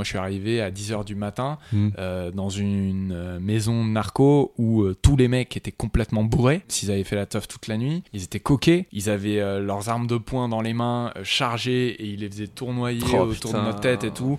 Moi, je suis arrivé à 10h du matin euh, dans une euh, maison de narco où euh, tous les mecs étaient complètement bourrés. S'ils avaient fait la teuf toute la nuit, ils étaient coqués. Ils avaient euh, leurs armes de poing dans les mains, chargées, et ils les faisaient tournoyer Oh, autour putain. de notre tête et tout.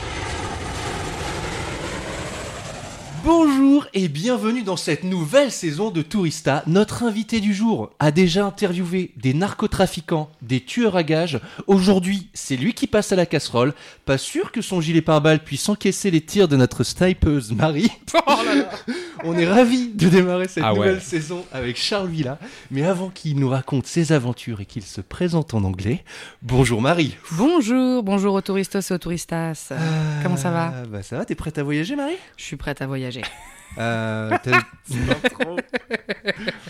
Bonjour et bienvenue dans cette nouvelle saison de Tourista. Notre invité du jour a déjà interviewé des narcotrafiquants, des tueurs à gages. Aujourd'hui, c'est lui qui passe à la casserole. Pas sûr que son gilet pare-balles puisse encaisser les tirs de notre snipeuse Marie. On est ravis de démarrer cette Ah ouais. nouvelle saison avec Charles Villa. Mais avant qu'il nous raconte ses aventures et qu'il se présente en anglais, bonjour Marie. Bonjour, bonjour aux touristos et aux touristas. Euh, Comment ça va? Bah ça va, t'es prête à voyager Marie? Je suis prête à voyager. Euh, t'as-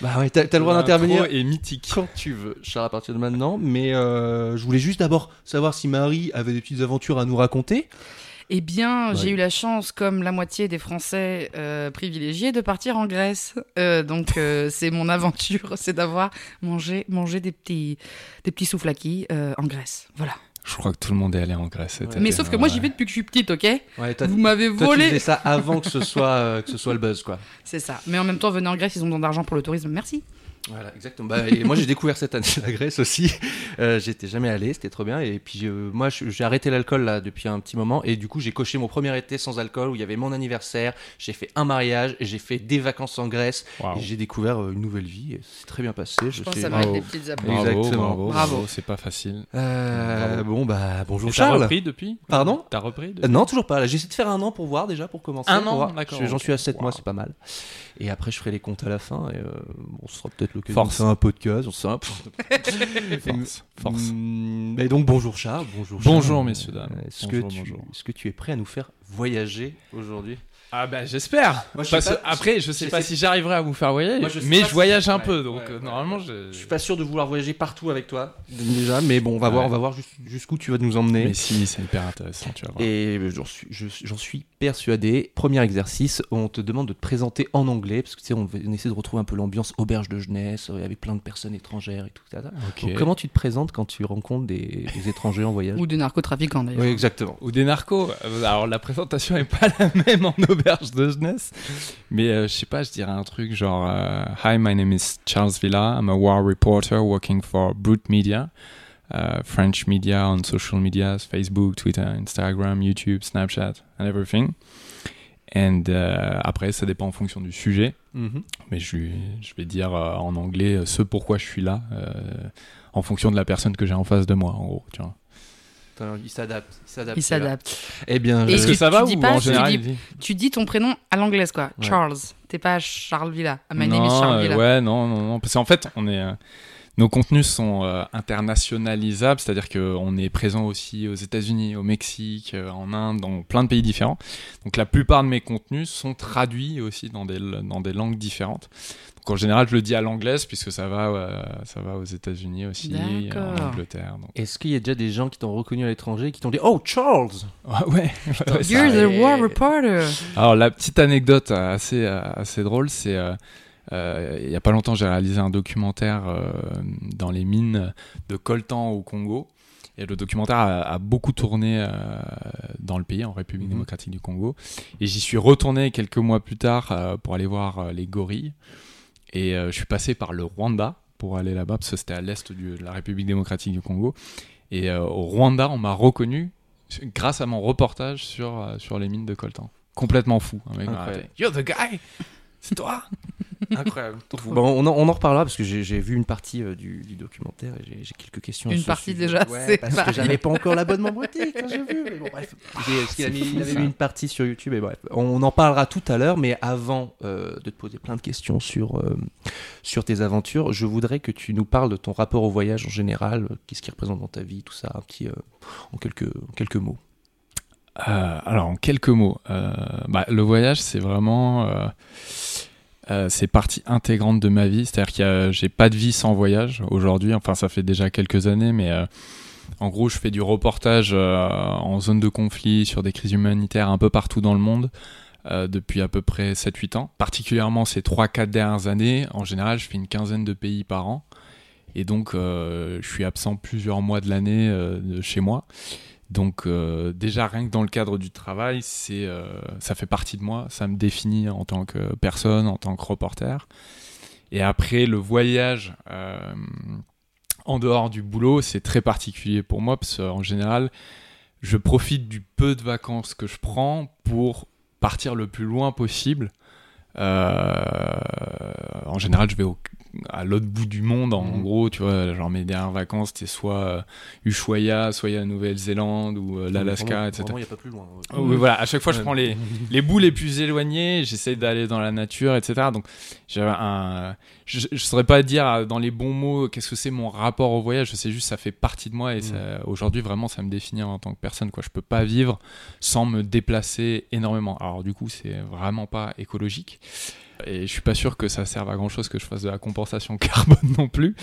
bah ouais, t'as le droit d'intervenir est mythique. quand tu veux, Charles, à partir de maintenant. Mais euh, je voulais juste d'abord savoir si Marie avait des petites aventures à nous raconter. Eh bien, j'ai eu la chance, comme la moitié des Français euh, privilégiés, de partir en Grèce. Euh, donc, euh, c'est mon aventure, c'est d'avoir mangé, mangé des petits, des petits souflakis euh, en Grèce. Voilà. Je crois que tout le monde est allé en Grèce. cet Ouais. été. Mais sauf que moi, j'y vais depuis que je suis petite, ok Ouais, toi, Vous m'avez toi, tu volé. faisais ça avant que ce soit euh, que ce soit le buzz, quoi. C'est ça. Mais en même temps, venez en Grèce, ils ont besoin d'argent pour le tourisme. Merci. Voilà, exactement. Bah, et moi, j'ai découvert cette année la Grèce aussi. Euh, J'étais jamais allé, c'était trop bien. Et puis, euh, moi, j'ai arrêté l'alcool là depuis un petit moment. Et du coup, j'ai coché mon premier été sans alcool où il y avait mon anniversaire. J'ai fait un mariage, et j'ai fait des vacances en Grèce. Et j'ai découvert euh, une nouvelle vie. et C'est très bien passé. Je pense sais- que ça mérite des petites applaudissements. Bravo, Exactement. bravo, Bravo. bravo, c'est pas facile. Euh, bon, bah, bonjour T'as Charles. repris depuis? Pardon? T'as repris depuis? non, toujours pas. Là, J'essaie de faire un an pour voir déjà, pour commencer. Un pour an, d'accord, Je- J'en suis à 7 mois, c'est pas mal. Et après, je ferai les comptes à la fin. Et euh, bon, ce sera peut-être l'occasion Force. de faire un podcast. On peu. Force. Force. Mm, Mais donc, bonjour Charles. Bonjour, Charles. Bonjour, messieurs, dames. Euh, Est-ce Bonjour, que, tu, bonjour. est-ce que tu es prêt à nous faire voyager aujourd'hui? Ah bah j'espère. Après, je sais pas si j'arriverai à vous faire voyager, Moi, je sais mais je si- voyage un Ouais, peu, donc ouais, euh, ouais. normalement je. Je suis pas sûr de vouloir voyager partout avec toi, déjà. Mais bon, on va Ouais. voir, on va voir jus- jusqu'où tu vas nous emmener. Mais si, c'est hyper intéressant, tu vas voir. Et j'en suis, je- j'en suis persuadé. Premier exercice, on te demande de te présenter en anglais, parce que tu sais, on, on essaie de retrouver un peu l'ambiance auberge de jeunesse, euh, avec plein de personnes étrangères et tout ça. Donc, comment tu te présentes quand tu rencontres des, des étrangers en voyage? Ou des narcotrafiquants, d'ailleurs. Oui, exactement. Ou des narcos. Euh, Alors la présentation est pas la même en auberge de jeunesse, mais euh, je sais pas, je dirais un truc genre euh, Hi, my name is Charles Villa. I'm a war reporter working for Brute Media, uh, French media on social medias, Facebook, Twitter, Instagram, YouTube, Snapchat, and everything. And euh, après, ça dépend en fonction du sujet. Mhm. Mais je, je vais dire en anglais ce pourquoi je suis là, en fonction de la personne que j'ai en face de moi, en gros. Tu vois. Il s'adapte. Il s'adapte. Ils s'adaptent. Eh bien, Est-ce que ça va ou pas, en tu général dis- il Tu dis ton prénom à l'anglaise, quoi. Ouais. Charles. T'es pas Charles Villa. Ah, My name non, is Charles Villa. ouais, non, non, non. Parce qu'en fait, on est, euh, nos contenus sont euh, internationalisables, c'est-à-dire qu'on est présent aussi aux États-Unis, au Mexique, euh, en Inde, dans plein de pays différents. Donc la plupart de mes contenus sont traduits aussi dans des, dans des langues différentes. En général, je le dis à l'anglaise puisque ça va, euh, ça va aux États-Unis aussi, en D'accord. Angleterre. Donc... Est-ce qu'il y a déjà des gens qui t'ont reconnu à l'étranger et qui t'ont dit Oh, Charles? Ouais, ouais, You're the war reporter. Alors la petite anecdote euh, assez, euh, assez drôle, c'est euh, euh, il y a pas longtemps j'ai réalisé un documentaire euh, dans les mines de coltan au Congo. Et le documentaire a, a beaucoup tourné euh, dans le pays, en République Mhm. démocratique du Congo. Et j'y suis retourné quelques mois plus tard euh, pour aller voir euh, les gorilles. Et euh, je suis passé par le Rwanda pour aller là-bas, parce que c'était à l'est de la République démocratique du Congo. Et euh, au Rwanda, on m'a reconnu grâce à mon reportage sur, euh, sur les mines de coltan. complètement fou. Un mec m'a Incroyable. rappelé, You're the guy C'est toi Incroyable. Bon, on, en, on en reparlera parce que j'ai vu une partie euh, du, du documentaire et j'ai- quelques questions. à Une partie sujet. déjà, Ouais, c'est parce pas que j'avais pas encore l'abonnement bretique quand j'ai vu. Mais bon, bref. J'ai- parce qu'il a mis- il avait mis une partie sur YouTube et bref. On en parlera tout à l'heure, mais avant euh, de te poser plein de questions sur, euh, sur tes aventures, je voudrais que tu nous parles de ton rapport au voyage en général. euh, Qu'est-ce qu'il représente dans ta vie, tout ça, un petit, euh, en, quelques, en quelques mots. Euh, alors, en quelques mots, euh, bah, le voyage, c'est vraiment. euh, euh, c'est partie intégrante de ma vie. C'est-à-dire que j'ai pas de vie sans voyage aujourd'hui. Enfin, ça fait déjà quelques années, mais euh, en gros, je fais du reportage euh, en zone de conflit sur des crises humanitaires un peu partout dans le monde. depuis à peu près 7-8 ans. Particulièrement ces 3-4 dernières années, en général, je fais une quinzaine de pays par an. Et donc, je suis absent plusieurs mois de l'année de chez moi. Donc euh, déjà rien que dans le cadre du travail, c'est euh, ça fait partie de moi, ça me définit en tant que personne, en tant que reporter. Et après le voyage euh, en dehors du boulot, c'est très particulier pour moi parce qu'en général, je profite du peu de vacances que je prends pour partir le plus loin possible. En général, je vais au- à l'autre bout du monde. En Mhm. gros, tu vois, genre mes dernières vacances, c'était soit euh, Ushuaia, soit la Nouvelle-Zélande ou euh, l'Alaska, etc. il n'y a pas plus loin. Oh, oui, voilà, à chaque fois, je prends les, les bouts les plus éloignés, j'essaie d'aller dans la nature, etc. Donc, un. Je ne saurais pas dire euh, dans les bons mots qu'est-ce que c'est mon rapport au voyage, je sais juste ça fait partie de moi et ça- aujourd'hui, vraiment, ça me définit en tant que personne. Quoi. Je peux pas vivre sans me déplacer énormément. Alors, du coup, c'est vraiment pas écologique. Et je suis pas sûr que ça serve à grand chose que je fasse de la compensation carbone non plus.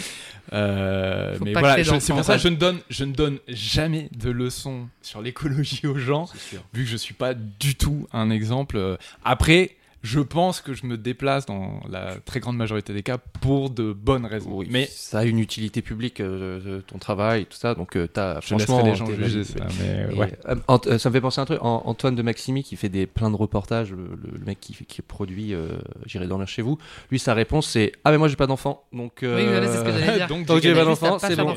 Euh, mais voilà, c'est pour ça que je ne donne, je ne donne jamais de leçons sur l'écologie aux gens vu que je suis pas du tout un exemple. Après, je pense que je me déplace dans la très grande majorité des cas pour de bonnes raisons. Oui, Mais ça a une utilité publique, euh, de ton travail, tout ça. Donc, euh, t'as, je franchement, les gens juger ça. Mais Et, ouais. euh, Ant- euh, ça me fait penser à un truc. An- Antoine de Maximi qui fait des plein de reportages, le, mec qui, qui produit euh, J'irai dormir chez vous. Lui, sa réponse c'est Ah, mais moi j'ai pas d'enfant. Donc, euh, Oui, voilà, ce que j'allais dire. Donc, j'ai j'ai pas d'enfant, c'est bon.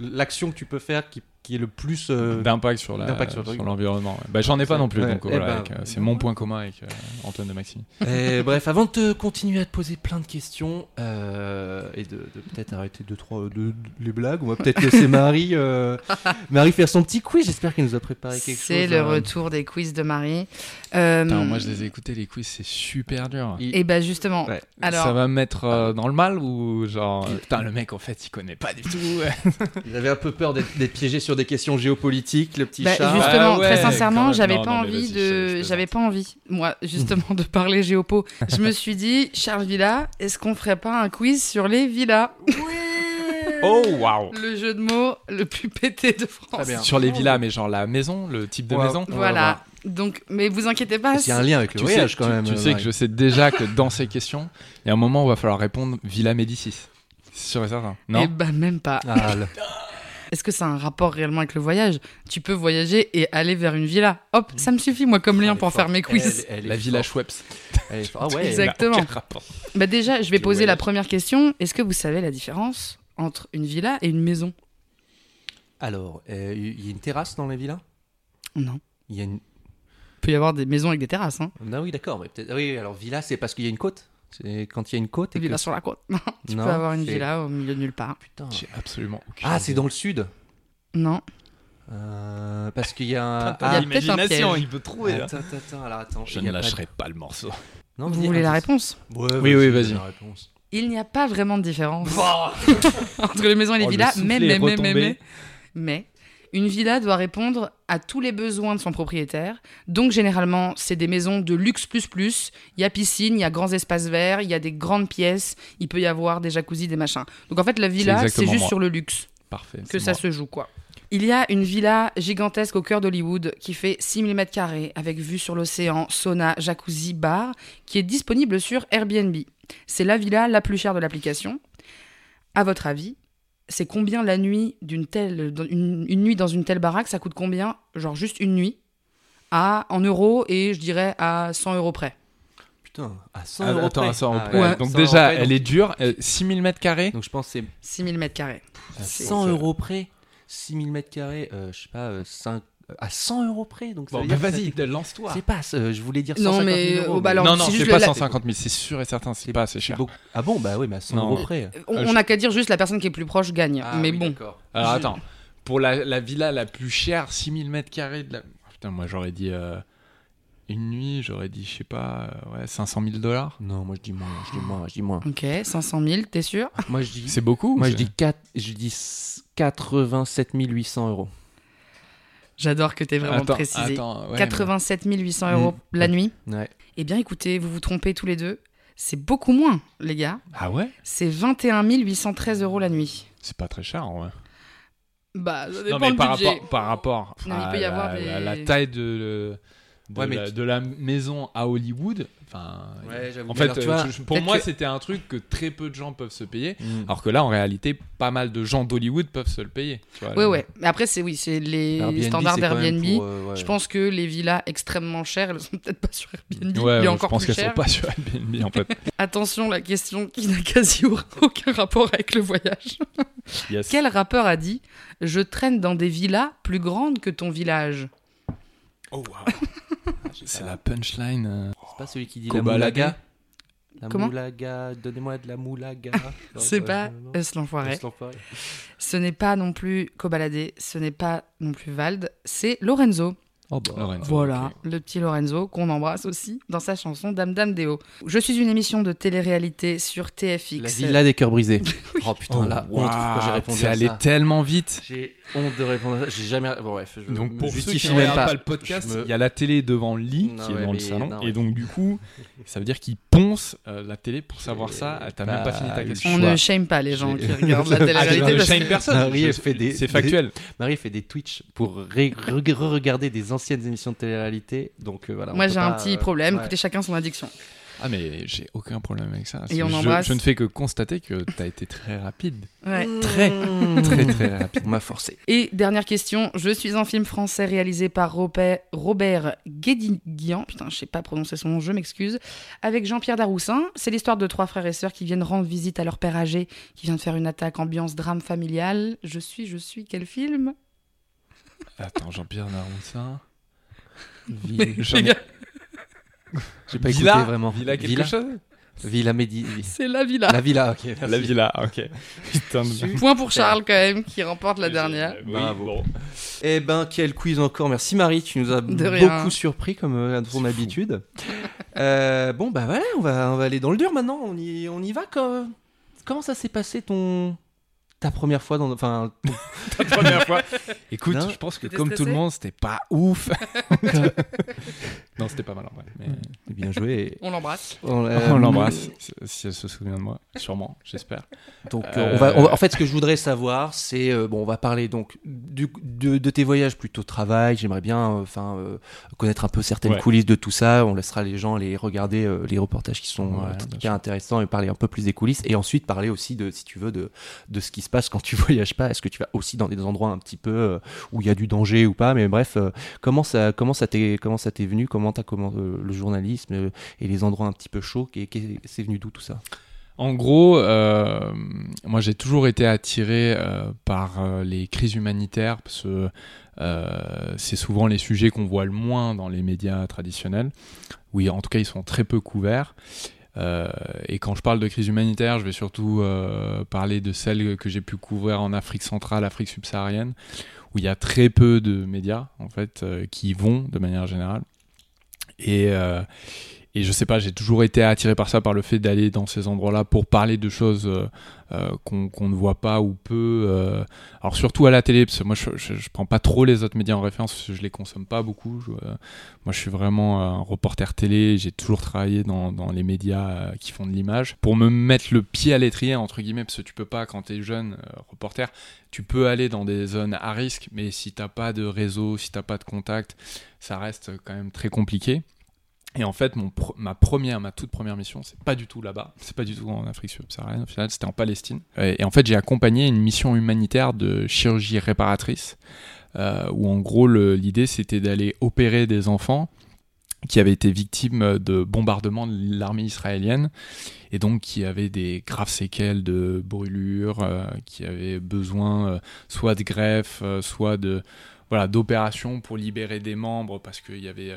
l'action que tu peux faire qui, qui est le plus. euh, d'impact sur l'environnement. ouais. Bah, j'en ai pas non plus, Ouais. donc Eh voilà, ben, avec, euh, c'est mon point commun avec euh, Antoine de Maxime. Et bref, avant de te continuer à te poser plein de questions euh, et de, de peut-être arrêter deux trois de, de- les blagues, on va peut-être laisser Marie euh, Marie faire son petit quiz. J'espère qu'elle nous a préparé quelque chose. C'est le hein. retour des quiz de Marie. Euh, moi, je les ai écoutés, les quiz, c'est super dur. Il- Et bah justement, Ouais. alors ça va me mettre euh, dans le mal ou genre euh, putain le mec en fait il connaît pas du tout Il avait un peu peur d'être piégé sur des questions géopolitiques, le petit Bah, chat. justement, Ah ouais, très sincèrement, j'avais pas non, envie de, j'avais pas envie, moi, justement, de parler géopo. Je me suis dit, Charles Villa, est-ce qu'on ferait pas un quiz sur les villas? Oh waouh Le jeu de mots le plus pété de France. Très bien. sur les villas mais genre la maison le type de maison Voilà. Donc, mais vous inquiétez pas. Il y a un lien avec le tu voyage sais, quand tu- même. tu euh, sais que je sais déjà que dans ces questions il y a un moment où il va falloir répondre Villa Médicis c'est sûr et certain non Eh ben même pas. Ah, Est-ce que ça a un rapport réellement avec le voyage? Tu peux voyager et aller vers une villa. Hop, ça me suffit moi comme lien pour faire forte. mes quiz. Elle- elle est la Villa. Schweppes. Ah ouais. Exactement. Bah déjà, je vais poser la première question. Est-ce que vous savez la différence entre une villa et une maison? Alors, euh, il y a une terrasse dans les villas Non. Il y a une. Il peut y avoir des maisons avec des terrasses. Hein. Ah oui, d'accord. Mais peut-être. Oui, alors villa, c'est parce qu'il y a une côte? C'est quand il y a une côte. Et Une villa que- sur la côte. Non, tu Non, peux avoir une villa au milieu de nulle part. Putain. j'ai absolument aucune Ah, c'est dans le sud. Non. Euh, parce qu'il y a un. Putain, Il y a Ah, peut-être un l'imagination, piège. il peut trouver attends, attends, attends, alors attends. je ne a pas de- lâcherai pas le morceau Non, Vous voulez la attends. réponse Ouais, Oui, oui, vas-y. donne la réponse. Il n'y a pas vraiment de différence entre les maisons et les Oh, villas, mais, mais, mais, mais, mais, mais, une villa doit répondre à tous les besoins de son propriétaire. Donc, généralement, c'est des maisons de luxe plus plus. Il y a piscine, il y a grands espaces verts, il y a des grandes pièces, il peut y avoir des jacuzzis, des machins. Donc, en fait, la villa, c'est juste moi. sur le luxe parfait que ça moi. se joue, quoi. Il y a une villa gigantesque au cœur d'Hollywood qui fait 6000 mètres carrés avec vue sur l'océan, sauna, jacuzzi, bar, qui est disponible sur Airbnb. C'est la villa la plus chère de l'application. À votre avis, c'est combien la nuit d'une telle dans- une, une nuit dans une telle baraque Ça coûte combien Genre juste une nuit à en euros et je dirais à 100 euros près. Putain, à 100 Ah, euros attends, près. à 100 euros Ah, près. ouais. donc 100 déjà près, elle donc- est dure euh, 6000 mètres carrés Donc je pense que c'est 6000 mètres carrés. à 100 euros près. 6000 mètres carrés, euh, je sais pas, 5, à 100 euros près. Donc ça Bon, bah vas-y, lance-toi. C'est pas, euh, je voulais dire Non, 150 mais, 000 euros. oh, bah alors, Non, non, c'est pas la- 150 000, c'est sûr et certain, c'est pas assez cher. beaucoup. Ah bon, bah oui, mais à 100 Non, euros près. On Euh, on n'a qu'à dire juste la personne qui est plus proche gagne. Ah mais oui, bon. d'accord. Alors Je- attends, pour la, la villa la plus chère, 6000 mètres carrés de la... Oh, putain, moi j'aurais dit euh, une nuit, j'aurais dit, je sais pas, euh, ouais, 500 000 dollars. Non, moi je dis moins, je dis moins, je dis moins. Ok, 500 000, t'es sûr? Moi je dis, C'est beaucoup moi ou je c'est- dis 4, je dis 87 800 euros. J'adore que t'aies vraiment Attends, précisé. attends, ouais, 87 800 euros Mm. la nuit. Ouais. Eh bien, écoutez, vous vous trompez tous les deux. C'est beaucoup moins, les gars. mais- Ah ouais? C'est 21 813 euros la nuit. C'est pas très cher en vrai. Bah, ça Non dépend mais le par budget. rapport, par rapport Non, il à peut y la, avoir la- des- la taille de, le- de, Ouais, mais la, tu- de la maison à Hollywood, enfin, Ouais, j'avoue. en fait, alors, tu vois, euh, je- pour moi que- c'était un truc que très peu de gens peuvent se payer. Mm. Alors que là, en réalité, pas mal de gens d'Hollywood peuvent se le payer. tu vois, Ouais, là. ouais. Mais après, c'est oui, c'est les Airbnb, standards d'Airbnb. euh, ouais. Je pense que les villas extrêmement chères, elles sont peut-être pas sur Airbnb. Ouais, encore je pense qu'elles sont pas sur Airbnb en fait. Attention, la question qui n'a quasi aucun rapport avec le voyage. Yes. Quel rappeur a dit Je traîne dans des villas plus grandes que ton village Oh wow. C'est la punchline. euh. C'est pas celui qui dit Kobalade. la moulaga La Comment moulaga, donnez-moi de la moulaga. C'est pas. Us l'enfoiré. Ce n'est pas non plus Cobaladé, ce n'est pas non plus Vald, c'est Lorenzo. Oh bah. Lorenzo, Voilà, le petit Lorenzo qu'on embrasse aussi dans sa chanson Dame Dame Déo. Je suis une émission de télé-réalité sur TFX. La villa des cœurs brisés. Oh putain, Oh, là, honte quand j'ai répondu à allé ça. tellement vite. J'ai honte de répondre à ça. J'ai jamais. Bon, bref, je Donc pour ceux qui regardent pas. pas le podcast, me- il y a la télé devant le lit Non, qui est dans le salon non, et donc du coup, ça veut dire qu'il ponce euh, la télé pour savoir ça. T'as même pas fini ta question. On ne shame pas les gens qui regardent la Ah, je télé-réalité. que- shame personne. Marie, fait des- C'est des- factuel. Marie fait des Twitch pour re-regarder des anciennes émissions de télé-réalité. Donc euh, voilà. Moi j'ai un pas, petit euh, problème, ouais. écoutez chacun son addiction. Ah mais j'ai aucun problème avec ça. Et on je, embrasse. je ne fais que constater que t'as été très rapide. Ouais. Très, très, très rapide. On m'a forcé. Et dernière question, je suis un film français réalisé par Robert, Robert Guédiguian, putain je sais pas prononcer son nom, je m'excuse, avec Jean-Pierre Daroussin. C'est l'histoire de trois frères et sœurs qui viennent rendre visite à leur père âgé, qui vient de faire une attaque ambiance drame familial. Je suis, je suis, quel film? Attends, Jean-Pierre Naroussin. Mais, J'en ai- J'ai pas Villa écouté vraiment. Villa quelque Villa, chose? Villa Medi. C'est la villa. La villa, ok. merci. La villa, ok. Putain de Point pour Charles quand même, qui remporte la dernière. Oui, Bravo. bon. Eh ben, quel quiz encore. Merci Marie, tu nous as beaucoup surpris comme euh, à ton fou. habitude. Euh, bon, bah voilà, on va, on va aller dans le dur maintenant. On y, on y va. Quoi. Comment ça s'est passé ton. Ta première fois dans. Enfin, La première fois. Écoute, Non. je pense que comme tout le monde, c'était pas ouf. Non, c'était pas mal en vrai. Mais... bien joué. On l'embrasse. On, euh, On l'embrasse, si- elle se souvient de moi, sûrement, j'espère. Donc, Euh, on va, on va- en fait, ce que je voudrais savoir, c'est euh, bon, on va parler donc du, de, de tes voyages plutôt travail. J'aimerais bien, euh, enfin, euh, connaître un peu certaines Ouais. coulisses de tout ça. On laissera les gens les regarder euh, les reportages qui sont Ouais, bien intéressants et parler un peu plus des coulisses. Et ensuite parler aussi de, si tu veux, de, de ce qui se passe quand tu voyages pas. Est-ce que tu vas aussi dans des endroits un petit peu euh, où il y a du danger ou pas? Mais bref, euh, comment ça, comment ça t'est, comment ça t'est venu? Comment comment euh, le journalisme euh, et les endroits un petit peu chauds et, c'est venu d'où tout ça? En gros, euh, moi j'ai toujours été attiré par les crises humanitaires parce que c'est souvent les sujets qu'on voit le moins dans les médias traditionnels. Oui, en tout cas, ils sont très peu couverts. Et quand je parle de crise humanitaire, je vais surtout parler de celles que j'ai pu couvrir en Afrique centrale, Afrique subsaharienne, où il y a très peu de médias en fait qui y vont de manière générale. Et, euh, et je sais pas, j'ai toujours été attiré par ça, par le fait d'aller dans ces endroits-là pour parler de choses euh, euh, qu'on ne voit pas ou peu. alors surtout à la télé, parce que moi je, je, prends pas trop les autres médias en référence, parce que je les consomme pas beaucoup. Moi je suis vraiment un reporter télé, j'ai toujours travaillé dans, les médias qui font de l'image. Pour me mettre le pied à l'étrier, entre guillemets, parce que tu peux pas, quand tu es jeune reporter, tu peux aller dans des zones à risque, mais si t'as pas de réseau, si t'as pas de contact, ça reste quand même très compliqué. Et en fait, mon ma première, ma toute première mission, c'est pas du tout là-bas, c'est pas du tout en Afrique subsaharienne. Au final, c'était en Palestine. Et, en fait, j'ai accompagné une mission humanitaire de chirurgie réparatrice, euh, où en gros, l'idée c'était d'aller opérer des enfants qui avaient été victimes de bombardements de l'armée israélienne et donc qui avaient des graves séquelles de brûlures, euh, qui avaient besoin euh, soit de greffe, euh, soit de voilà, d'opérations pour libérer des membres parce qu'il y avait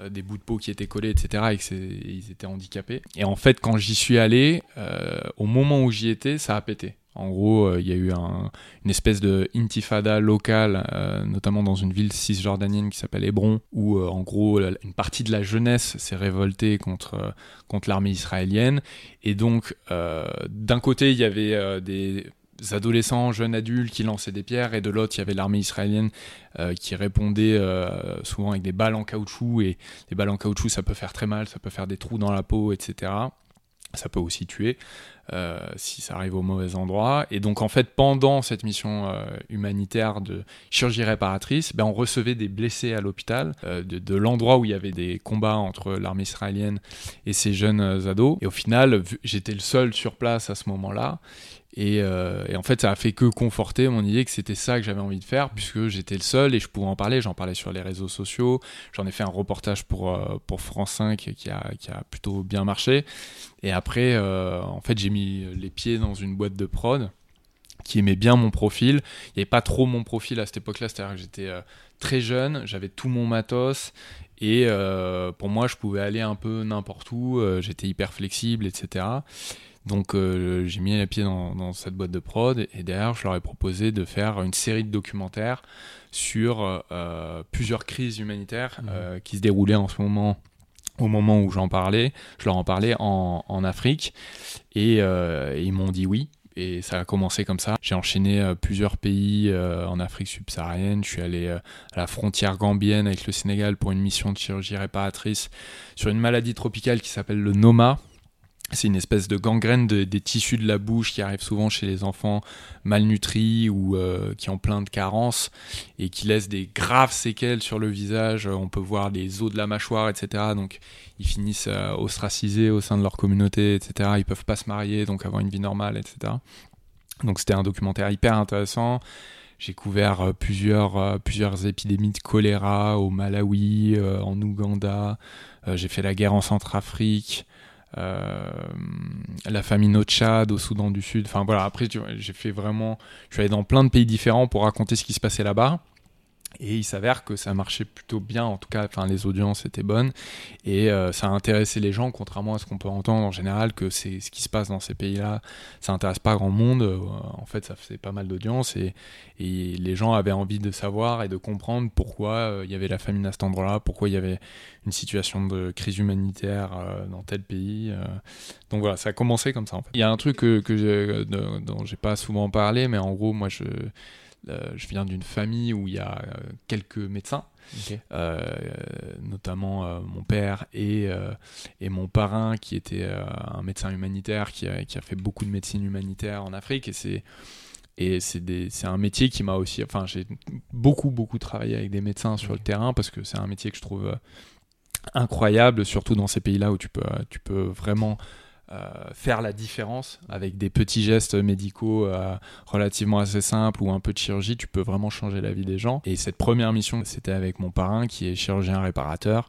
euh, des bouts de peau qui étaient collés, etc. et qu'ils étaient handicapés. Et en fait, quand j'y suis allé, euh, au moment où j'y étais, ça a pété. En gros, euh, il y a eu une espèce de intifada locale, notamment dans une ville cisjordanienne qui s'appelle Hébron, où en gros une partie de la jeunesse s'est révoltée contre, contre l'armée israélienne. Et donc, d'un côté, il y avait des adolescents, jeunes adultes qui lançaient des pierres, et de l'autre, il y avait l'armée israélienne euh, qui répondait euh, souvent avec des balles en caoutchouc, et les balles en caoutchouc, ça peut faire très mal, ça peut faire des trous dans la peau, etc. Ça peut aussi tuer euh, si ça arrive au mauvais endroit. Et donc, en fait, pendant cette mission humanitaire de chirurgie réparatrice, ben, on recevait des blessés à l'hôpital de, de l'endroit où il y avait des combats entre l'armée israélienne et ces jeunes ados. Et au final, j'étais le seul sur place à ce moment-là. Euh, et, en fait, ça a fait que conforter mon idée que c'était ça que j'avais envie de faire, puisque j'étais le seul et je pouvais en parler. J'en parlais sur les réseaux sociaux. J'en ai fait un reportage pour, euh, pour France 5 qui a, qui a plutôt bien marché. Et après, euh, en fait, j'ai mis les pieds dans une boîte de prod qui aimait bien mon profil. Il n'y avait pas trop mon profil à cette époque-là, c'est-à-dire que j'étais très jeune, j'avais tout mon matos. Et pour moi, je pouvais aller un peu n'importe où, j'étais hyper flexible, etc. Donc euh, j'ai mis les pieds dans, cette boîte de prod et derrière je leur ai proposé de faire une série de documentaires sur euh, plusieurs crises humanitaires mmh. euh, qui se déroulaient en ce moment au moment où j'en parlais. Je leur en parlais en, Afrique et, ils m'ont dit oui. Et ça a commencé comme ça. J'ai enchaîné plusieurs pays en Afrique subsaharienne. Je suis allé à la frontière gambienne avec le Sénégal pour une mission de chirurgie réparatrice sur une maladie tropicale qui s'appelle le Noma c'est une espèce de gangrène des tissus de la bouche qui arrive souvent chez les enfants malnutris ou euh, qui ont plein de carences et qui laisse des graves séquelles sur le visage. On peut voir les os de la mâchoire, etc. Donc ils finissent euh, ostracisés au sein de leur communauté, etc. Ils peuvent pas se marier, donc avoir une vie normale, etc. Donc c'était un documentaire hyper intéressant. J'ai couvert euh, plusieurs, plusieurs épidémies de choléra au Malawi, en Ouganda. J'ai fait la guerre en Centrafrique. Euh, la famine au Tchad, au Soudan du Sud. Enfin voilà, après j'ai fait vraiment, je suis allé dans plein de pays différents pour raconter ce qui se passait là-bas. Et il s'avère que ça marchait plutôt bien, en tout cas, enfin, les audiences étaient bonnes et euh, ça a intéressé les gens, contrairement à ce qu'on peut entendre en général, que c'est ce qui se passe dans ces pays-là, ça intéresse pas grand monde. Euh, en fait, ça faisait pas mal d'audience et, les gens avaient envie de savoir et de comprendre pourquoi euh, il y avait la famine à cet endroit-là, pourquoi il y avait une situation de crise humanitaire dans tel pays. Donc voilà, ça a commencé comme ça. En fait. Il y a un truc que, que dont j'ai pas souvent parlé, mais en gros, moi, je je viens d'une famille où il y a euh, quelques médecins. Euh, notamment mon père et, et, mon parrain qui était un médecin humanitaire qui a, qui a, fait beaucoup de médecine humanitaire en Afrique. Et c'est et c'est un métier qui m'a aussi enfin j'ai beaucoup beaucoup travaillé avec des médecins sur le terrain parce que c'est un métier que je trouve incroyable surtout dans ces pays là où tu peux tu peux vraiment euh, faire la différence avec des petits gestes médicaux euh, relativement assez simples ou un peu de chirurgie, tu peux vraiment changer la vie des gens. Et cette première mission, c'était avec mon parrain qui est chirurgien réparateur.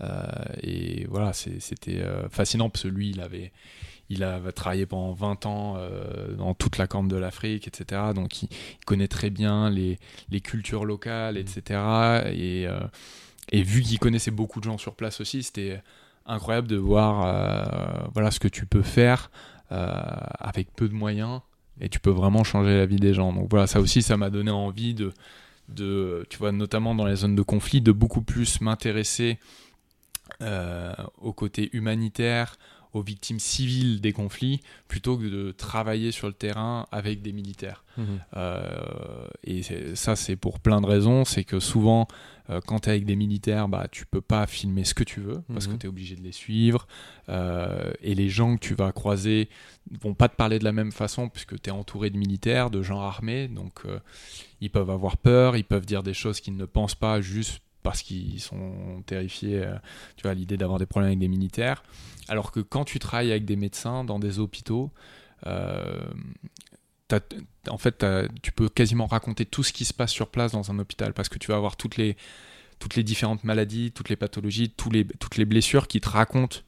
Euh, et voilà, c'était fascinant parce que lui, il avait, il a travaillé pendant 20 ans dans toute la corne de l'Afrique, etc. Donc il, connaît très bien les, cultures locales, etc. Et, et vu qu'il connaissait beaucoup de gens sur place aussi, c'était incroyable de voir euh, voilà ce que tu peux faire euh, avec peu de moyens et tu peux vraiment changer la vie des gens. Donc voilà, ça aussi, ça m'a donné envie de, tu vois, notamment dans les zones de conflit, de beaucoup plus m'intéresser euh, au côté humanitaire, aux victimes civiles des conflits plutôt que de travailler sur le terrain avec des militaires. Mmh. Euh, et ça, c'est pour plein de raisons. C'est que souvent, euh, quand tu es avec des militaires, bah, tu peux pas filmer ce que tu veux parce que mmh. tu es obligé de les suivre. Euh, et les gens que tu vas croiser vont pas te parler de la même façon puisque tu es entouré de militaires, de gens armés. Donc, ils peuvent avoir peur, ils peuvent dire des choses qu'ils ne pensent pas juste parce qu'ils sont terrifiés, tu vois, à l'idée d'avoir des problèmes avec des militaires. Alors que quand tu travailles avec des médecins dans des hôpitaux, euh, en fait, tu peux quasiment raconter tout ce qui se passe sur place dans un hôpital parce que tu vas avoir toutes les, différentes maladies, toutes les pathologies, toutes les blessures qui te racontent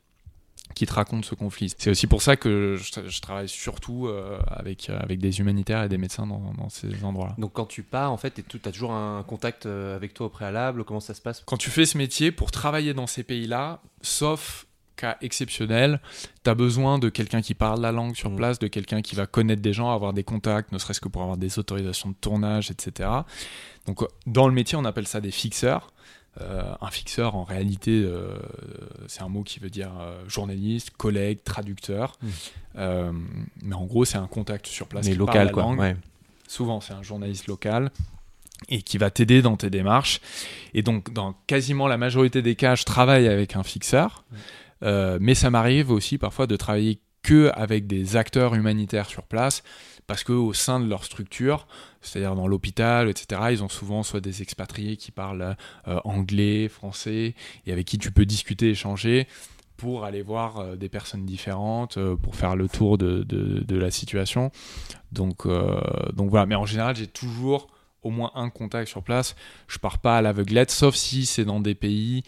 qui te racontent ce conflit. C'est aussi pour ça que je, je travaille surtout euh, avec, euh, avec des humanitaires et des médecins dans, dans ces endroits-là. Donc quand tu pars, en fait, tu as toujours un contact euh, avec toi au préalable Comment ça se passe? Quand tu fais ce métier, pour travailler dans ces pays-là, sauf cas exceptionnel, tu as besoin de quelqu'un qui parle la langue sur Mm. place, de quelqu'un qui va connaître des gens, avoir des contacts, ne serait-ce que pour avoir des autorisations de tournage, etc. Donc dans le métier, on appelle ça des fixeurs. Euh, un fixeur, en réalité, euh, c'est un mot qui veut dire euh, journaliste, collègue, traducteur. Mm. Euh, mais en gros, c'est un contact sur place Mais qui parle local, la quoi. langue. Ouais. Souvent, c'est un journaliste local et qui va t'aider dans tes démarches. Et donc, dans quasiment la majorité des cas, je travaille avec un fixeur. Mais ça m'arrive aussi parfois de travailler que avec des acteurs humanitaires sur place parce que au sein de leur structure, c'est-à-dire dans l'hôpital, etc., ils ont souvent soit des expatriés qui parlent euh, anglais, français, et avec qui tu peux discuter, échanger pour aller voir euh, des personnes différentes, euh, pour faire le tour de, de- la situation. Donc, donc voilà, mais en général, j'ai toujours au moins un contact sur place. Je pars pas à l'aveuglette, sauf si c'est dans des pays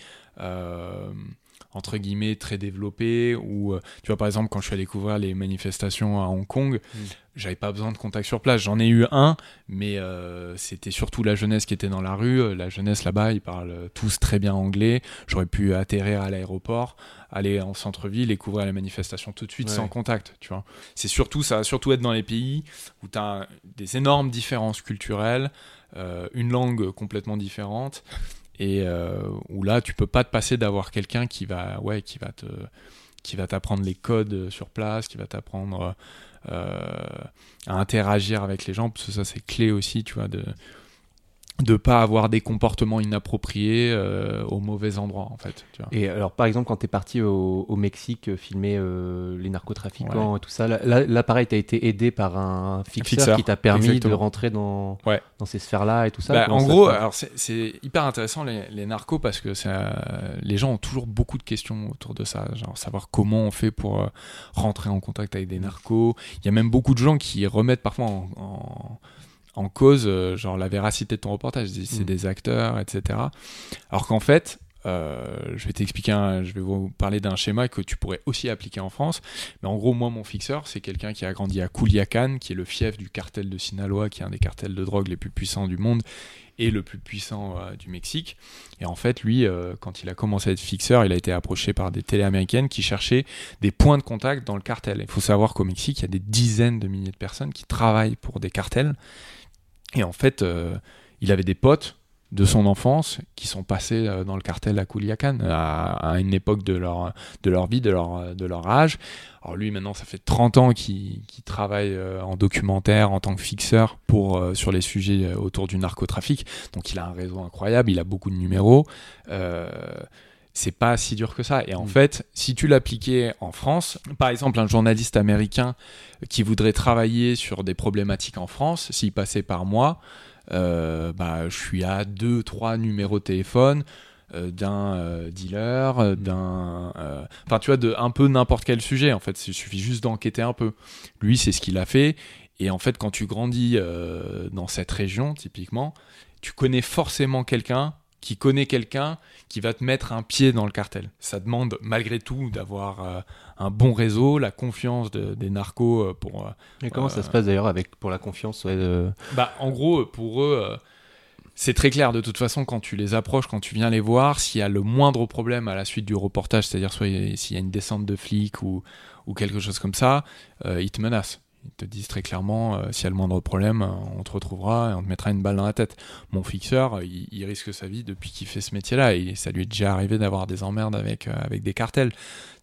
entre guillemets très développés ou euh, tu vois par exemple quand je suis allé couvrir les manifestations à Hong Kong, Mm. j'avais pas besoin de contact sur place. J'en ai eu un, mais euh, c'était surtout la jeunesse qui était dans la rue. Euh, La jeunesse là-bas, ils parlent tous très bien anglais. J'aurais pu atterrir à l'aéroport, aller en centre-ville et couvrir les manifestations tout de suite Ouais. sans contact. Tu vois, c'est surtout ça, va surtout être dans les pays où tu as des énormes différences culturelles, euh, une langue complètement différente et euh, où là tu peux pas te passer d'avoir quelqu'un qui va qui va te qui t'apprendre les codes sur place qui va t'apprendre euh, à interagir avec les gens. Parce que ça c'est clé aussi tu vois de de pas avoir des comportements inappropriés euh, au mauvais endroit en fait tu vois. Et alors, par exemple, quand tu es parti au, au Mexique euh, filmer euh, les narcotrafiquants et tout ça, là, là, là, pareil, tu as été aidé par un fixeur, fixeur, qui t'a permis de rentrer dans, Ouais. dans ces sphères-là et tout ça. Bah, en gros, alors c'est- c'est hyper intéressant les, les narcos parce que ça, les gens ont toujours beaucoup de questions autour de ça, genre savoir comment on fait pour euh, rentrer en contact avec des narcos. Il y a même beaucoup de gens qui remettent parfois en, en, en cause euh, genre la véracité de ton reportage, c'est Mm. des acteurs, etc. Alors qu'en fait, euh, je vais t'expliquer, je vais vous parler d'un schéma que tu pourrais aussi appliquer en France. Mais en gros, moi, mon fixeur, c'est quelqu'un qui a grandi à Culiacan, qui est le fief du cartel de Sinaloa, qui est un des cartels de drogue les plus puissants du monde et le plus puissant euh, du Mexique. Et en fait, lui, euh, quand il a commencé à être fixeur, il a été approché par des télé américaines qui cherchaient des points de contact dans le cartel. Il faut savoir qu'au Mexique, il y a des dizaines de milliers de personnes qui travaillent pour des cartels. Et en fait, euh, il avait des potes de son enfance qui sont passés euh, dans le cartel à Culiacan à, à une époque de leur, de leur vie, de leur, de leur âge. Alors lui, maintenant, ça fait 30 ans qu'il travaille euh, en documentaire, en tant que fixeur pour, sur les sujets autour du narcotrafic. Donc il a un réseau incroyable, il a beaucoup de numéros. C'est pas si dur que ça. Et en Mm. fait, si tu l'appliquais en France, par exemple, un journaliste américain qui voudrait travailler sur des problématiques en France, s'il passait par moi, euh, bah, je suis à deux, trois numéros de téléphone euh, d'un euh, dealer, euh, d'un, enfin tu vois, de un peu n'importe quel sujet. En fait, il suffit juste d'enquêter un peu. Lui, c'est ce qu'il a fait. Et en fait, quand tu grandis dans cette région, typiquement, tu connais forcément quelqu'un qui connaît quelqu'un qui va te mettre un pied dans le cartel. Ça demande malgré tout d'avoir euh, un bon réseau, la confiance de- des narcos euh, pour. euh, Et comment euh, ça se passe d'ailleurs avec pour la confiance ouais, de- bah, en gros, pour eux, euh, c'est très clair. De toute façon, quand tu les approches, quand tu viens les voir, s'il y a le moindre problème à la suite du reportage, c'est-à-dire soit s'il y a une descente de flics ou, ou quelque chose comme ça, euh, ils te menacent. Ils te disent très clairement, euh, s'il y a le moindre problème, euh, on te retrouvera et on te mettra une balle dans la tête. Mon fixeur, euh, il, il risque sa vie depuis qu'il fait ce métier-là et ça lui est déjà arrivé d'avoir des emmerdes avec, euh, avec des cartels.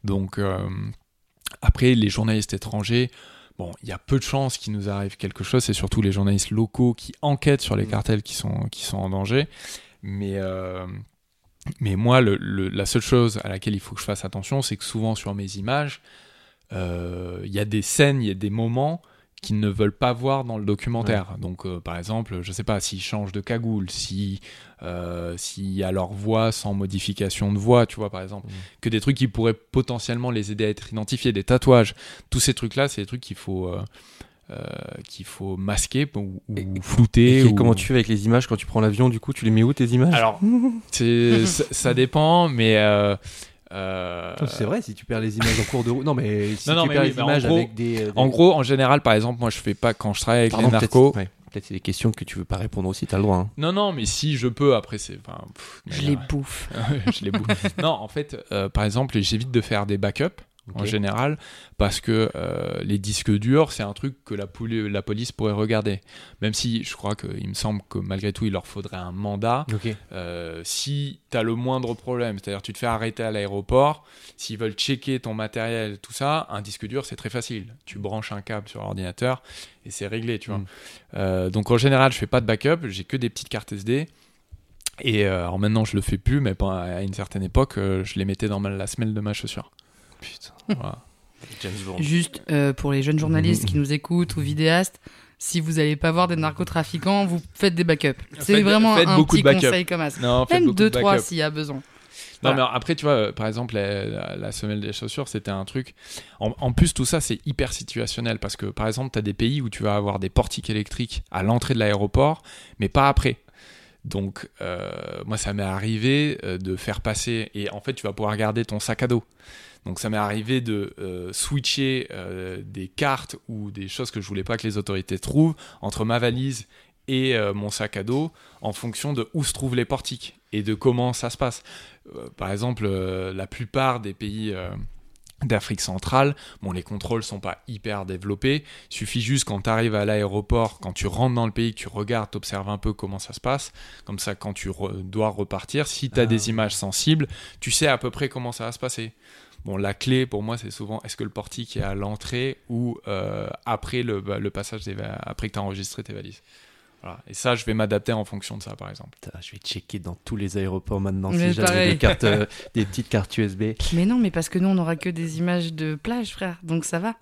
Donc, euh, après, les journalistes étrangers, Bon, il y a peu de chances qu'il nous arrive quelque chose, c'est surtout les journalistes locaux qui enquêtent sur les Mm. cartels qui sont, qui sont en danger. Mais, mais moi, le- le- la seule chose à laquelle il faut que je fasse attention, c'est que souvent sur mes images, il y a des scènes, il y a des moments qu'ils ne veulent pas voir dans le documentaire. Donc, euh, par exemple, je sais pas, s'ils changent de cagoule, si, euh, s'il y a leur voix sans modification de voix, tu vois, par exemple, Mhm. que des trucs qui pourraient potentiellement les aider à être identifiés, des tatouages, tous ces trucs-là, c'est des trucs qu'il faut, euh, euh, qu'il faut masquer ou, ou Et- flouter. Et ou- comment tu fais avec les images quand tu prends l'avion Du coup, tu les mets où tes images? Alors, ça dépend, mais euh, C'est vrai, si tu perds les images en cours de route. Non, mais si Non, non, tu mais perds oui, les en images gros- avec des. euh, En gros, en général, par exemple, moi, je fais pas quand je travaille avec Pardon, les narcos. peut-être ouais, peut-être c'est des questions que tu veux pas répondre aussi, t'as le droit. hein. Non, non, mais si je peux, après, c'est. enfin, pff, Je les bouffe. je les bouffe. non, en fait, euh, par exemple, j'évite de faire des backups en général parce que euh, les disques durs, c'est un truc que la, poli- la police pourrait regarder. Même si je crois qu'il me semble que malgré tout, il leur faudrait un mandat. Euh, si tu as le moindre problème, c'est-à-dire tu te fais arrêter à l'aéroport, s'ils veulent checker ton matériel, tout ça, un disque dur, c'est très facile. Tu branches un câble sur l'ordinateur et c'est réglé, tu vois. Mm. Euh, donc en général, je fais pas de backup, j'ai que des petites cartes SD. Et alors maintenant, je le fais plus, mais à une certaine époque, je les mettais dans la semelle de ma chaussure. Putain. Voilà. James Bond. Juste euh, pour les jeunes journalistes qui nous écoutent ou vidéastes, si vous n'allez pas voir des narcotrafiquants, vous faites des backups. C'est Faites- vraiment faites un beaucoup petit de conseil comme ça. Non, faites Même beaucoup de trois backup. s'il y a besoin. Non, Voilà. mais après, tu vois, euh, par exemple, la, la- la semelle des chaussures, c'était un truc. En, en plus, tout ça, c'est hyper situationnel parce que, par exemple, tu as des pays où tu vas avoir des portiques électriques à l'entrée de l'aéroport, mais pas après. Donc, euh, moi, ça m'est arrivé euh, de faire passer. Et en fait, tu vas pouvoir garder ton sac à dos. Donc, ça m'est arrivé de euh, switcher euh, des cartes ou des choses que je voulais pas que les autorités trouvent entre ma valise et euh, mon sac à dos en fonction de où se trouvent les portiques et de comment ça se passe. Par exemple, la plupart des pays d'Afrique centrale, bon, les contrôles sont pas hyper développés. Il suffit juste quand tu arrives à l'aéroport, quand tu rentres dans le pays, que tu regardes, tu observes un peu comment ça se passe. Comme ça, quand tu re- dois repartir, si tu as Ah. des images sensibles, tu sais à peu près comment ça va se passer. Bon, la clé pour moi, c'est souvent est-ce que le portique est à l'entrée ou euh, après le, bah, le passage des après que tu as enregistré tes valises? Voilà. Et ça, je vais m'adapter en fonction de ça, par exemple. Putain, je vais checker dans tous les aéroports maintenant Mais si j'avais des cartes, euh, des petites cartes USB. Mais non, mais parce que nous, on n'aura que des images de plage, frère. Donc ça va.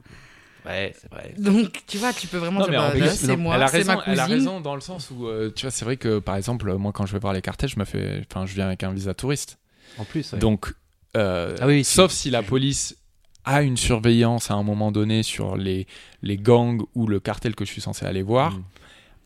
Ouais, c'est vrai. Donc, tu vois, tu peux vraiment Non, dire, bah, plus, là, c'est non, moi, elle a c'est Elle a raison dans le sens où, euh, tu vois, c'est vrai que par exemple, moi, quand je vais voir les cartels, je me fais, enfin, je viens avec un visa touriste. En plus, ouais. Donc, euh, Ah oui, sauf si la police a une surveillance à un moment donné sur les, les gangs ou le cartel que je suis censé aller voir, Mm.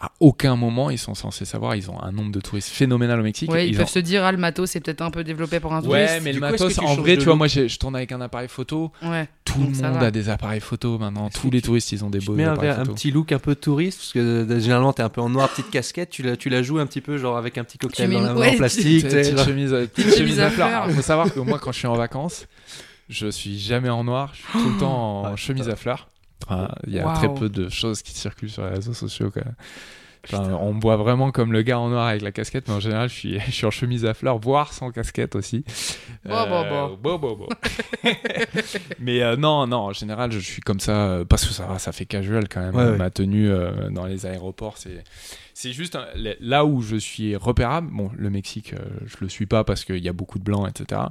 À aucun moment ils sont censés savoir. Ils ont un nombre de touristes phénoménal au Mexique. Ouais, ils, Ils peuvent ont- se dire, ah, le matos, c'est peut-être un peu développé pour un Ouais, touriste. mais Du le coup, matos, en vrai, tu vois, moi, je tourne avec un appareil photo. Ouais. Tout Donc, le monde a des appareils photo maintenant. Tous les touristes, ils ont des beaux mets un, appareils un photo. petit look un peu touriste, parce que euh, généralement t'es un peu en noir, petite casquette, tu la, tu la joues un petit peu genre avec un petit cocktail dans la main ouais, en plastique. sais, Petite chemise, euh, petite chemise à fleurs. Il faut savoir que moi, quand je suis en vacances, je suis jamais en noir. Je suis tout le temps en Ah, chemise à fleurs. Enfin, Il y a très peu de choses qui circulent sur les réseaux sociaux. quoi. Enfin, on me voit vraiment comme le gars en noir avec la casquette, mais en général, je suis, je suis en chemise à fleurs, voire sans casquette aussi. Bon, bon, bon. bon, bon, bon. mais euh, non, non, en général, je suis comme ça euh, parce que ça ça fait casual quand même. Ouais, ouais. Ma tenue euh, dans les aéroports, c'est. C'est juste un- le- là où je suis repérable. Bon, le Mexique, euh, je le suis pas parce qu'il y a beaucoup de blancs, etc.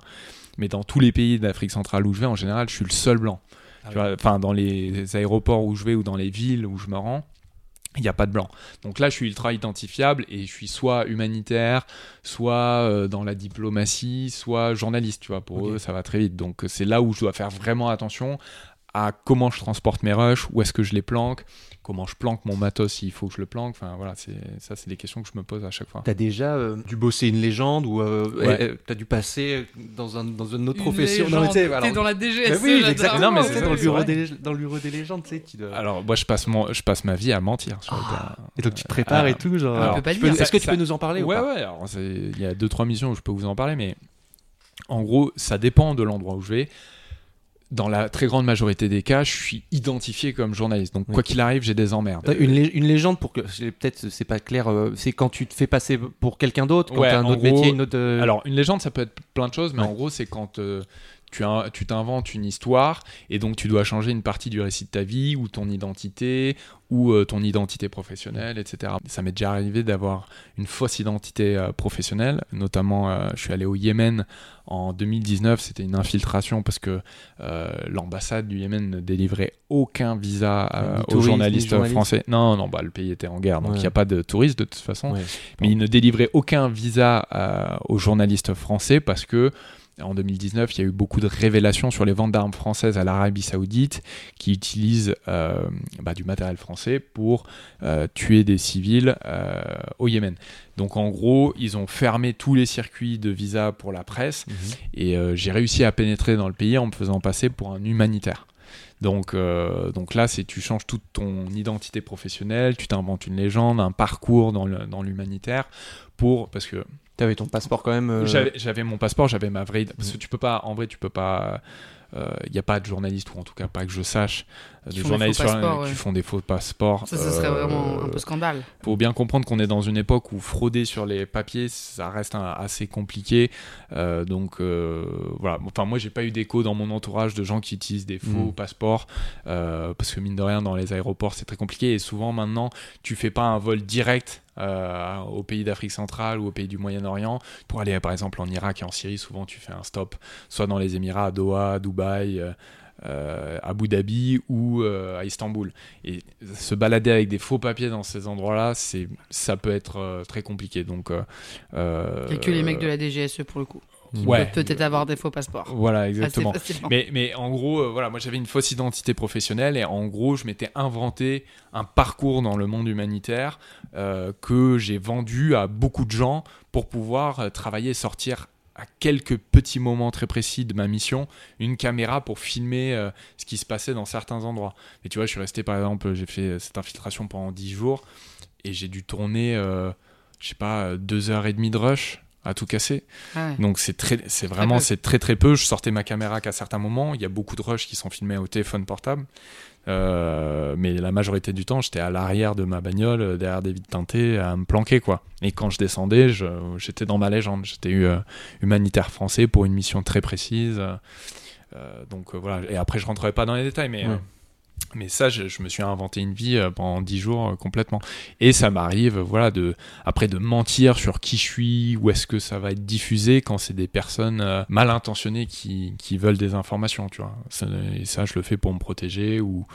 Mais dans tous les pays d'Afrique centrale où je vais, en général, je suis le seul blanc. Ah Tu vois, Enfin, dans les aéroports où je vais ou dans les villes où je me rends, il n'y a pas de blanc. Donc là, je suis ultra identifiable et je suis soit humanitaire, soit euh, dans la diplomatie, soit journaliste. Tu vois, pour eux, ça va très vite. Donc c'est là où je dois faire vraiment attention à comment je transporte mes rushs, où est-ce que je les planque, comment je planque mon matos s'il faut que je le planque. Enfin voilà, c'est ça, c'est des questions que je me pose à chaque fois. T'as déjà euh, dû bosser une légende ou euh, Ouais. t'as dû passer dans, un, dans une autre Une profession? Légende. T'es alors- dans la DGSE. Mais oui, exactement. Non, mais c'est dans, le bureau des, dans le bureau des légendes, tu sais, tu dois- Alors moi, je passe mon, je passe ma vie à mentir. sur le terrain. Et donc tu te prépares Ah. et tout, genre. Le dire. Est-ce que tu Ça- peux nous en parler ou Ouais, pas ouais, alors c'est- il y a deux, trois missions où je peux vous en parler, mais en gros, ça dépend de l'endroit où je vais. Dans la très grande majorité des cas, je suis identifié comme journaliste. Donc, Oui. quoi qu'il arrive, j'ai des emmerdes. Une, lé- une légende pour que peut-être c'est pas clair, euh, c'est quand tu te fais passer pour quelqu'un d'autre, quand Ouais, t'as un en autre gros, métier, une autre. euh, Alors, une légende, ça peut être plein de choses, mais Ouais. en gros, c'est quand euh, tu tu t'inventes une histoire et donc tu dois changer une partie du récit de ta vie ou ton identité ou euh, ton identité professionnelle, etc. Ça m'est déjà arrivé d'avoir une fausse identité euh, professionnelle, notamment euh, je suis allé au Yémen en 2019, c'était une infiltration parce que l'ambassade du Yémen ne délivrait aucun visa aux journalistes journalistes. français. Non, non, bah, le pays était en guerre, donc il Ouais. n'y a pas de touristes de toute façon ouais. mais il ne délivrait aucun visa aux journalistes français parce que en 2019, il y a eu beaucoup de révélations sur les ventes d'armes françaises à l'Arabie Saoudite qui utilisent euh, bah, du matériel français pour euh, tuer des civils euh, au Yémen. Donc en gros, ils ont fermé tous les circuits de visa pour la presse et euh, j'ai réussi à pénétrer dans le pays en me faisant passer pour un humanitaire. Donc, euh, donc là, c'est tu changes toute ton identité professionnelle, tu t'inventes une légende, un parcours dans l'humanitaire pour parce que T'avais ton passeport quand même. euh, j'avais mon passeport, j'avais ma vraie. Parce que tu peux pas, en vrai, tu peux pas. Il n'y a pas de journalistes, ou en tout cas pas que je sache, euh, Qui de font des journalistes faux sur- passeports, qui ouais. font des faux passeports. Ça, ce serait Euh, vraiment un peu scandale. faut bien comprendre qu'on est dans une époque où frauder sur les papiers, ça reste un- assez compliqué. Euh, donc euh, voilà. Enfin, moi, j'ai pas eu d'écho dans mon entourage de gens qui utilisent des faux Mm. passeports euh, parce que mine de rien, dans les aéroports, c'est très compliqué. Et souvent, maintenant, tu fais pas un vol direct. Euh, au pays d'Afrique centrale ou au pays du Moyen-Orient pour aller par exemple en Irak et en Syrie souvent tu fais un stop soit dans les Émirats à Doha, à Dubaï euh, euh, Abu Dhabi ou euh, à Istanbul et se balader avec des faux papiers dans ces endroits-là, c'est ça peut être euh, très compliqué. Donc, Il n'y a que les mecs de la DGSE pour le coup. Qui Ouais. peut-être avoir des faux passeports. Voilà, exactement. Mais, mais en gros, euh, voilà, moi j'avais une fausse identité professionnelle et en gros, je m'étais inventé un parcours dans le monde humanitaire euh, que j'ai vendu à beaucoup de gens pour pouvoir euh, travailler et sortir à quelques petits moments très précis de ma mission une caméra pour filmer euh, ce qui se passait dans certains endroits. Et tu vois, je suis resté par exemple, j'ai fait cette infiltration pendant 10 jours et j'ai dû tourner, euh, je sais pas, euh, deux heures et demie de rush à tout casser. Ah ouais. Donc c'est très, c'est vraiment peu. c'est très très peu. Je sortais ma caméra qu'à certains moments. Il y a beaucoup de rushs qui sont filmés au téléphone portable, Euh, mais la majorité du temps, j'étais à l'arrière de ma bagnole, euh, derrière des vitres teintées, à me planquer quoi. Et quand je descendais, je- j'étais dans ma légende. J'étais euh, humanitaire français pour une mission très précise. Euh, donc euh, voilà. Et après, je rentrerai pas dans les détails, mais Ouais. Mais ça, je, je me suis inventé une vie euh, pendant 10 jours euh, complètement. Et ça m'arrive, voilà, de après de mentir sur qui je suis, où est-ce que ça va être diffusé quand c'est des personnes euh, mal intentionnées qui, qui veulent des informations, tu vois. Ça- et ça, je le fais pour me protéger ou,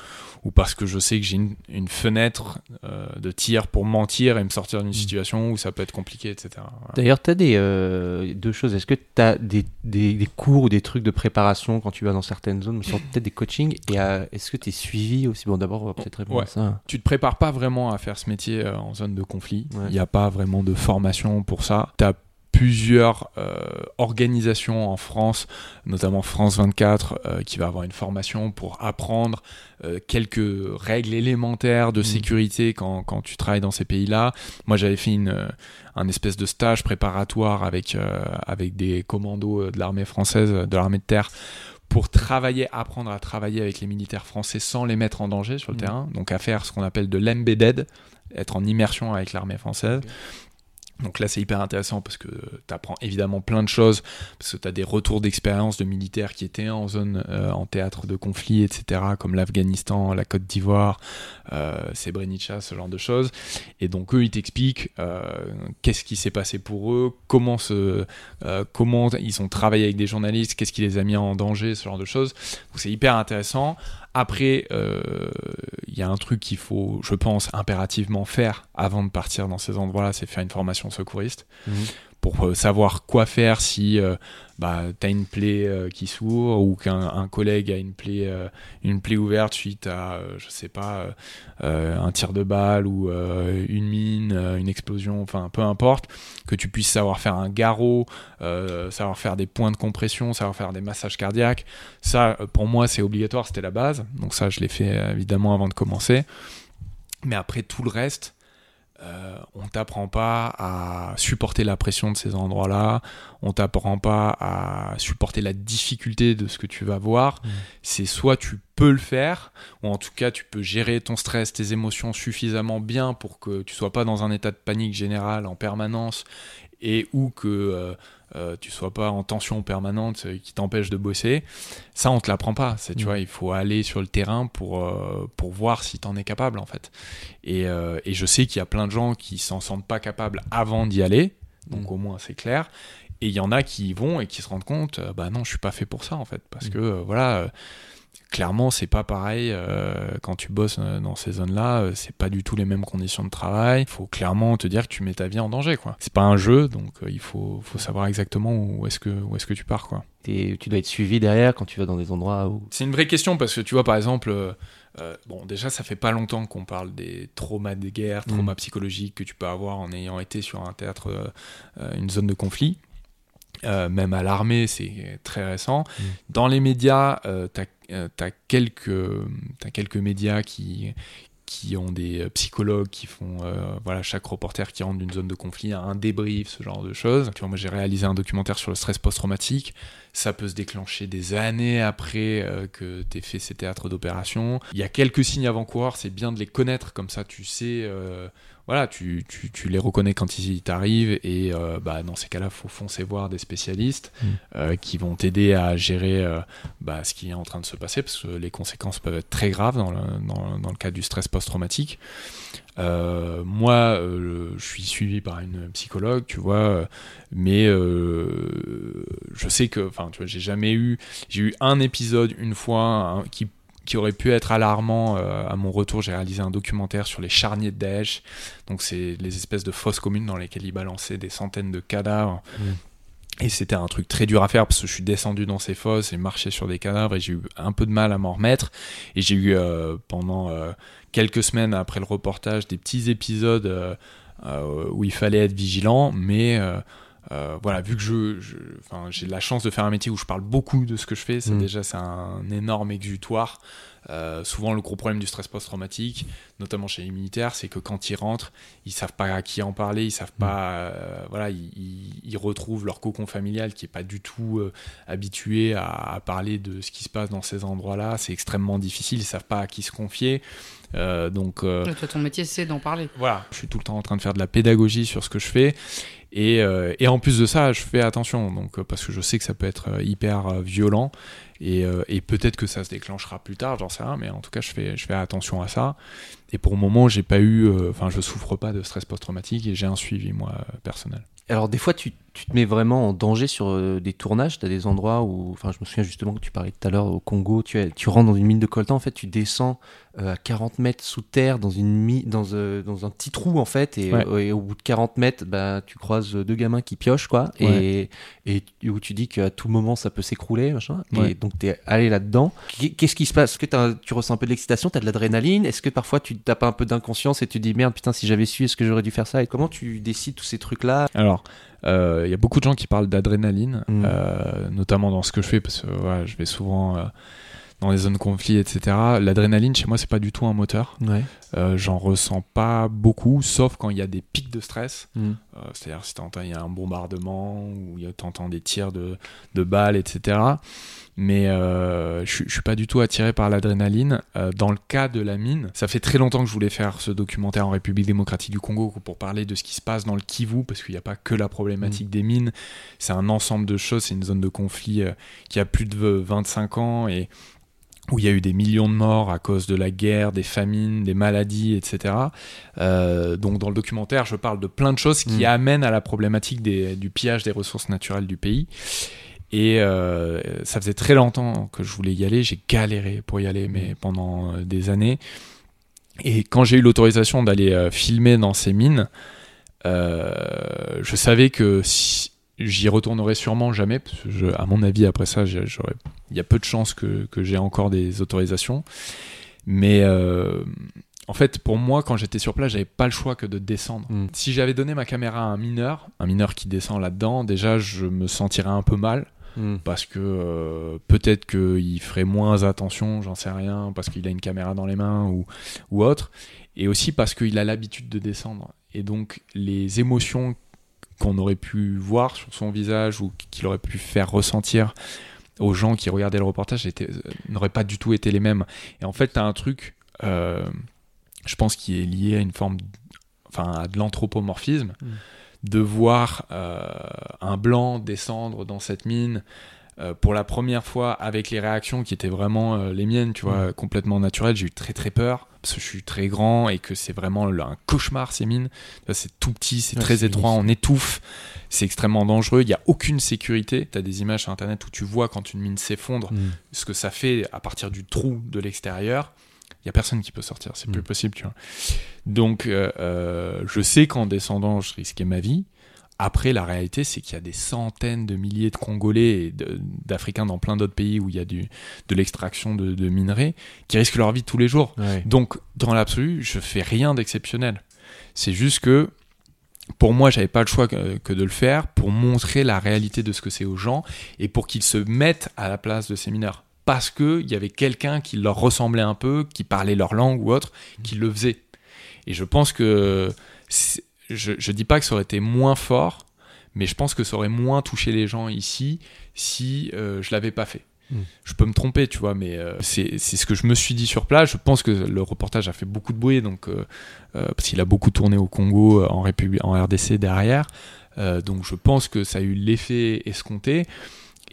ou parce que je sais que j'ai une, une fenêtre euh, de tir pour mentir et me sortir d'une situation où ça peut être compliqué, etc. Voilà. D'ailleurs, tu as des, deux choses. Est-ce que tu as des, des, des cours ou des trucs de préparation quand tu vas dans certaines zones, peut-être des coachings? Et est-ce que tu es suivi aussi Bon, d'abord, on va peut-être répondre Ouais. à ça. tu te prépares pas vraiment à faire ce métier euh, en zone de conflit. Il Ouais. n'y a pas vraiment de formation pour ça. Tu as plusieurs euh, organisations en France, notamment France 24, euh, qui va avoir une formation pour apprendre euh, quelques règles élémentaires de sécurité quand, quand tu travailles dans ces pays-là. Moi, j'avais fait une, un espèce de stage préparatoire avec, avec des commandos de l'armée française, de l'armée de terre, pour travailler, apprendre à travailler avec les militaires français sans les mettre en danger sur le terrain, donc à faire ce qu'on appelle de l'embedded, être en immersion avec l'armée française. Donc là, c'est hyper intéressant parce que tu apprends évidemment plein de choses, parce que tu as des retours d'expérience de militaires qui étaient en zone, euh, en théâtre de conflit, etc., comme l'Afghanistan, la Côte d'Ivoire, euh, Srebrenica, ce genre de choses. Et donc, eux, ils t'expliquent euh, qu'est-ce qui s'est passé pour eux, comment, euh, comment ils ont travaillé avec des journalistes, qu'est-ce qui les a mis en danger, ce genre de choses. Donc, c'est hyper intéressant. Après, euh, il y a un truc qu'il faut, je pense, impérativement faire avant de partir dans ces endroits-là, c'est faire une formation secouriste Mhm. Pour euh, savoir quoi faire si euh, bah, tu as une plaie euh, qui s'ouvre ou qu'un un collègue a une plaie, une plaie ouverte suite à, je sais pas, un tir de balle ou une mine, une explosion, enfin peu importe, que tu puisses savoir faire un garrot, savoir faire des points de compression, savoir faire des massages cardiaques. Ça, pour moi, c'est obligatoire, c'était la base. Donc ça, je l'ai fait évidemment avant de commencer. Mais après, tout le reste, euh, on t'apprend pas à supporter la pression de ces endroits-là, on t'apprend pas à supporter la difficulté de ce que tu vas voir. C'est soit tu peux le faire, ou en tout cas tu peux gérer ton stress, tes émotions suffisamment bien pour que tu sois pas dans un état de panique générale en permanence et ou que euh, euh, tu sois pas en tension permanente euh, qui t'empêche de bosser. Ça, on te l'apprend pas. C'est, tu vois, il faut aller sur le terrain pour, euh, pour voir si t'en es capable, en fait. Et, euh, et je sais qu'il y a plein de gens qui s'en sentent pas capables avant d'y aller. Donc, au moins, c'est clair. Et il y en a qui y vont et qui se rendent compte, bah non, je suis pas fait pour ça, en fait. Parce que, euh, voilà, clairement, c'est pas pareil euh, quand tu bosses euh, dans ces zones-là. euh, c'est pas du tout les mêmes conditions de travail. Il faut clairement te dire que tu mets ta vie en danger, quoi. C'est pas un jeu, donc euh, il faut, faut savoir exactement où est-ce que, où est-ce que tu pars, quoi. T'es- tu dois être suivi derrière quand tu vas dans des endroits où. C'est une vraie question parce que tu vois, par exemple, euh, bon, déjà, ça fait pas longtemps qu'on parle des traumas de guerre, traumas psychologiques que tu peux avoir en ayant été sur un théâtre, euh, une zone de conflit. Euh, même à l'armée, c'est très récent. Dans les médias, euh, tu as, quelques, t'as quelques médias qui, qui ont des psychologues qui font, euh, voilà, chaque reporter qui rentre d'une zone de conflit a un débrief, ce genre de choses. Tu vois, moi, j'ai réalisé un documentaire sur le stress post-traumatique. Ça peut se déclencher des années après euh, que tu fait ces théâtres d'opération. Il y a quelques signes avant-coureurs, c'est bien de les connaître, comme ça tu sais, voilà, tu, tu, tu les reconnais quand ils t'arrivent, et euh, bah, dans ces cas-là, il faut foncer voir des spécialistes euh, qui vont t'aider à gérer euh, bah, ce qui est en train de se passer, parce que les conséquences peuvent être très graves dans le, dans, dans le cas du stress post-traumatique. Moi, je suis suivi par une psychologue, tu vois, mais je sais que, enfin, tu vois, j'ai jamais eu, j'ai eu un épisode une fois hein, qui qui aurait pu être alarmant euh, à mon retour. J'ai réalisé un documentaire sur les charniers de Daesh. Donc, c'est les espèces de fosses communes dans lesquelles ils balançaient des centaines de cadavres. Et c'était un truc très dur à faire parce que je suis descendu dans ces fosses et marché sur des cadavres et j'ai eu un peu de mal à m'en remettre. Et j'ai eu euh, pendant euh, quelques semaines après le reportage des petits épisodes où il fallait être vigilant, mais euh, voilà, vu que je, je- enfin, j'ai la chance de faire un métier où je parle beaucoup de ce que je fais, c'est Mm. déjà c'est un énorme exutoire. Euh, souvent, le gros problème du stress post-traumatique, notamment chez les militaires, c'est que quand ils rentrent, ils savent pas à qui en parler, ils savent pas, euh, voilà, ils, ils- ils retrouvent leur cocon familial qui est pas du tout euh, habitué à, à parler de ce qui se passe dans ces endroits-là. C'est extrêmement difficile, ils savent pas à qui se confier. Euh, donc, euh, Toi, ton métier, c'est d'en parler. voilà, je suis tout le temps en train de faire de la pédagogie sur ce que je fais. Et, euh, et en plus de ça, je fais attention, donc, euh, parce que je sais que ça peut être euh, hyper euh, violent. Et, euh, peut-être que ça se déclenchera plus tard, j'en sais rien, mais en tout cas, je fais, attention à ça. Et pour le moment, j'ai pas eu, euh, enfin, je souffre pas de stress post-traumatique et j'ai un suivi, moi, euh, personnel. Alors, des fois, tu, tu te mets vraiment en danger sur euh, des tournages. Tu as des endroits où. Enfin, je me souviens justement que tu parlais tout à l'heure au Congo. Tu, tu rentres dans une mine de coltan. En fait, tu descends euh, à 40 mètres sous terre dans, une mi- dans, euh, dans un petit trou, en fait. Et, Ouais. euh, et au bout de 40 mètres, bah, tu croises deux gamins qui piochent, quoi. Et, et où tu dis qu'à tout moment, ça peut s'écrouler, machin. Et donc, tu es allé là-dedans. Qu- Qu'est-ce qui se passe? Est-ce que t'as- tu ressens un peu de l'excitation? Tu as de l'adrénaline? Est-ce que parfois, tu tapes un peu d'inconscience et tu dis merde, putain, si j'avais su, est-ce que j'aurais dû faire ça? Et comment tu décides tous ces trucs-là? Alors, euh, il y a beaucoup de gens qui parlent d'adrénaline, Mm. euh, notamment dans ce que je fais, parce que je vais souvent euh, dans les zones de conflit, etc. L'adrénaline, chez moi, c'est pas du tout un moteur. Ouais. Euh, J'en ressens pas beaucoup, sauf quand il y a des pics de stress. Mm. Euh, C'est-à-dire si t'entends il y a un bombardement ou t'entends des tirs de, de balles, etc. Mais euh, je suis- je suis pas du tout attiré par l'adrénaline. Euh, dans le cas de la mine, ça fait très longtemps que je voulais faire ce documentaire en République démocratique du Congo pour parler de ce qui se passe dans le Kivu, parce qu'il n'y a pas que la problématique des mines, c'est un ensemble de choses, c'est une zone de conflit qui a plus de 25 ans et où il y a eu des millions de morts à cause de la guerre, des famines, des maladies, etc. Euh, donc dans le documentaire, je parle de plein de choses qui Mm. amènent à la problématique des- du pillage des ressources naturelles du pays. Et euh, ça faisait très longtemps que je voulais y aller. J'ai galéré pour y aller, mais pendant euh, des années. Et quand j'ai eu l'autorisation d'aller filmer dans ces mines, euh, je savais que si j'y retournerai sûrement jamais, parce que je- à mon avis, après ça, il y a peu de chances que, que j'ai encore des autorisations. Mais euh, en fait, pour moi, quand j'étais sur place, j'avais pas le choix que de descendre. Mm. Si j'avais donné ma caméra à un mineur, un mineur qui descend là-dedans, déjà, je me sentirais un peu mal Mm. parce que euh, peut-être qu'il ferait moins attention, j'en sais rien, parce qu'il a une caméra dans les mains ou, ou autre, et aussi parce qu'il a l'habitude de descendre. Et donc les émotions qu'on aurait pu voir sur son visage ou qu'il aurait pu faire ressentir aux gens qui regardaient le reportage euh, n'auraient pas du tout été les mêmes. Et en fait, tu as un truc, euh, je pense, qui est lié à une forme, enfin, à de l'anthropomorphisme, de voir euh, un blanc descendre dans cette mine euh, pour la première fois avec les réactions qui étaient vraiment euh, les miennes, tu vois, complètement naturelles, j'ai eu très très peur parce que je suis très grand et que c'est vraiment le- un cauchemar ces mines. C'est tout petit, c'est Ouais, très étroit, on étouffe, c'est extrêmement dangereux, il n'y a aucune sécurité. Tu as des images sur internet où tu vois quand une mine s'effondre, Mm. ce que ça fait à partir du trou de l'extérieur. Il y a personne qui peut sortir, c'est plus Mm. possible, tu vois. Donc, euh, je sais qu'en descendant, je risquais ma vie. Après, la réalité, c'est qu'il y a des centaines de milliers de Congolais et d'Africains dans plein d'autres pays où il y a du, de l'extraction de, de minerais qui risquent leur vie tous les jours. Ouais. Donc, dans l'absolu, je fais rien d'exceptionnel. C'est juste que, pour moi, j'avais pas le choix que, que de le faire pour montrer la réalité de ce que c'est aux gens et pour qu'ils se mettent à la place de ces mineurs. Parce qu'il y avait quelqu'un qui leur ressemblait un peu, qui parlait leur langue ou autre, qui le faisait. Et je pense que. Je, je dis pas que ça aurait été moins fort, mais je pense que ça aurait moins touché les gens ici si euh, je l'avais pas fait. Mm. Je peux me tromper, tu vois, mais euh, c'est ce que je me suis dit sur place. Je pense que le reportage a fait beaucoup de bruit, donc euh, parce qu'il a beaucoup tourné au Congo, en, République, en RDC derrière. Donc je pense que ça a eu l'effet escompté.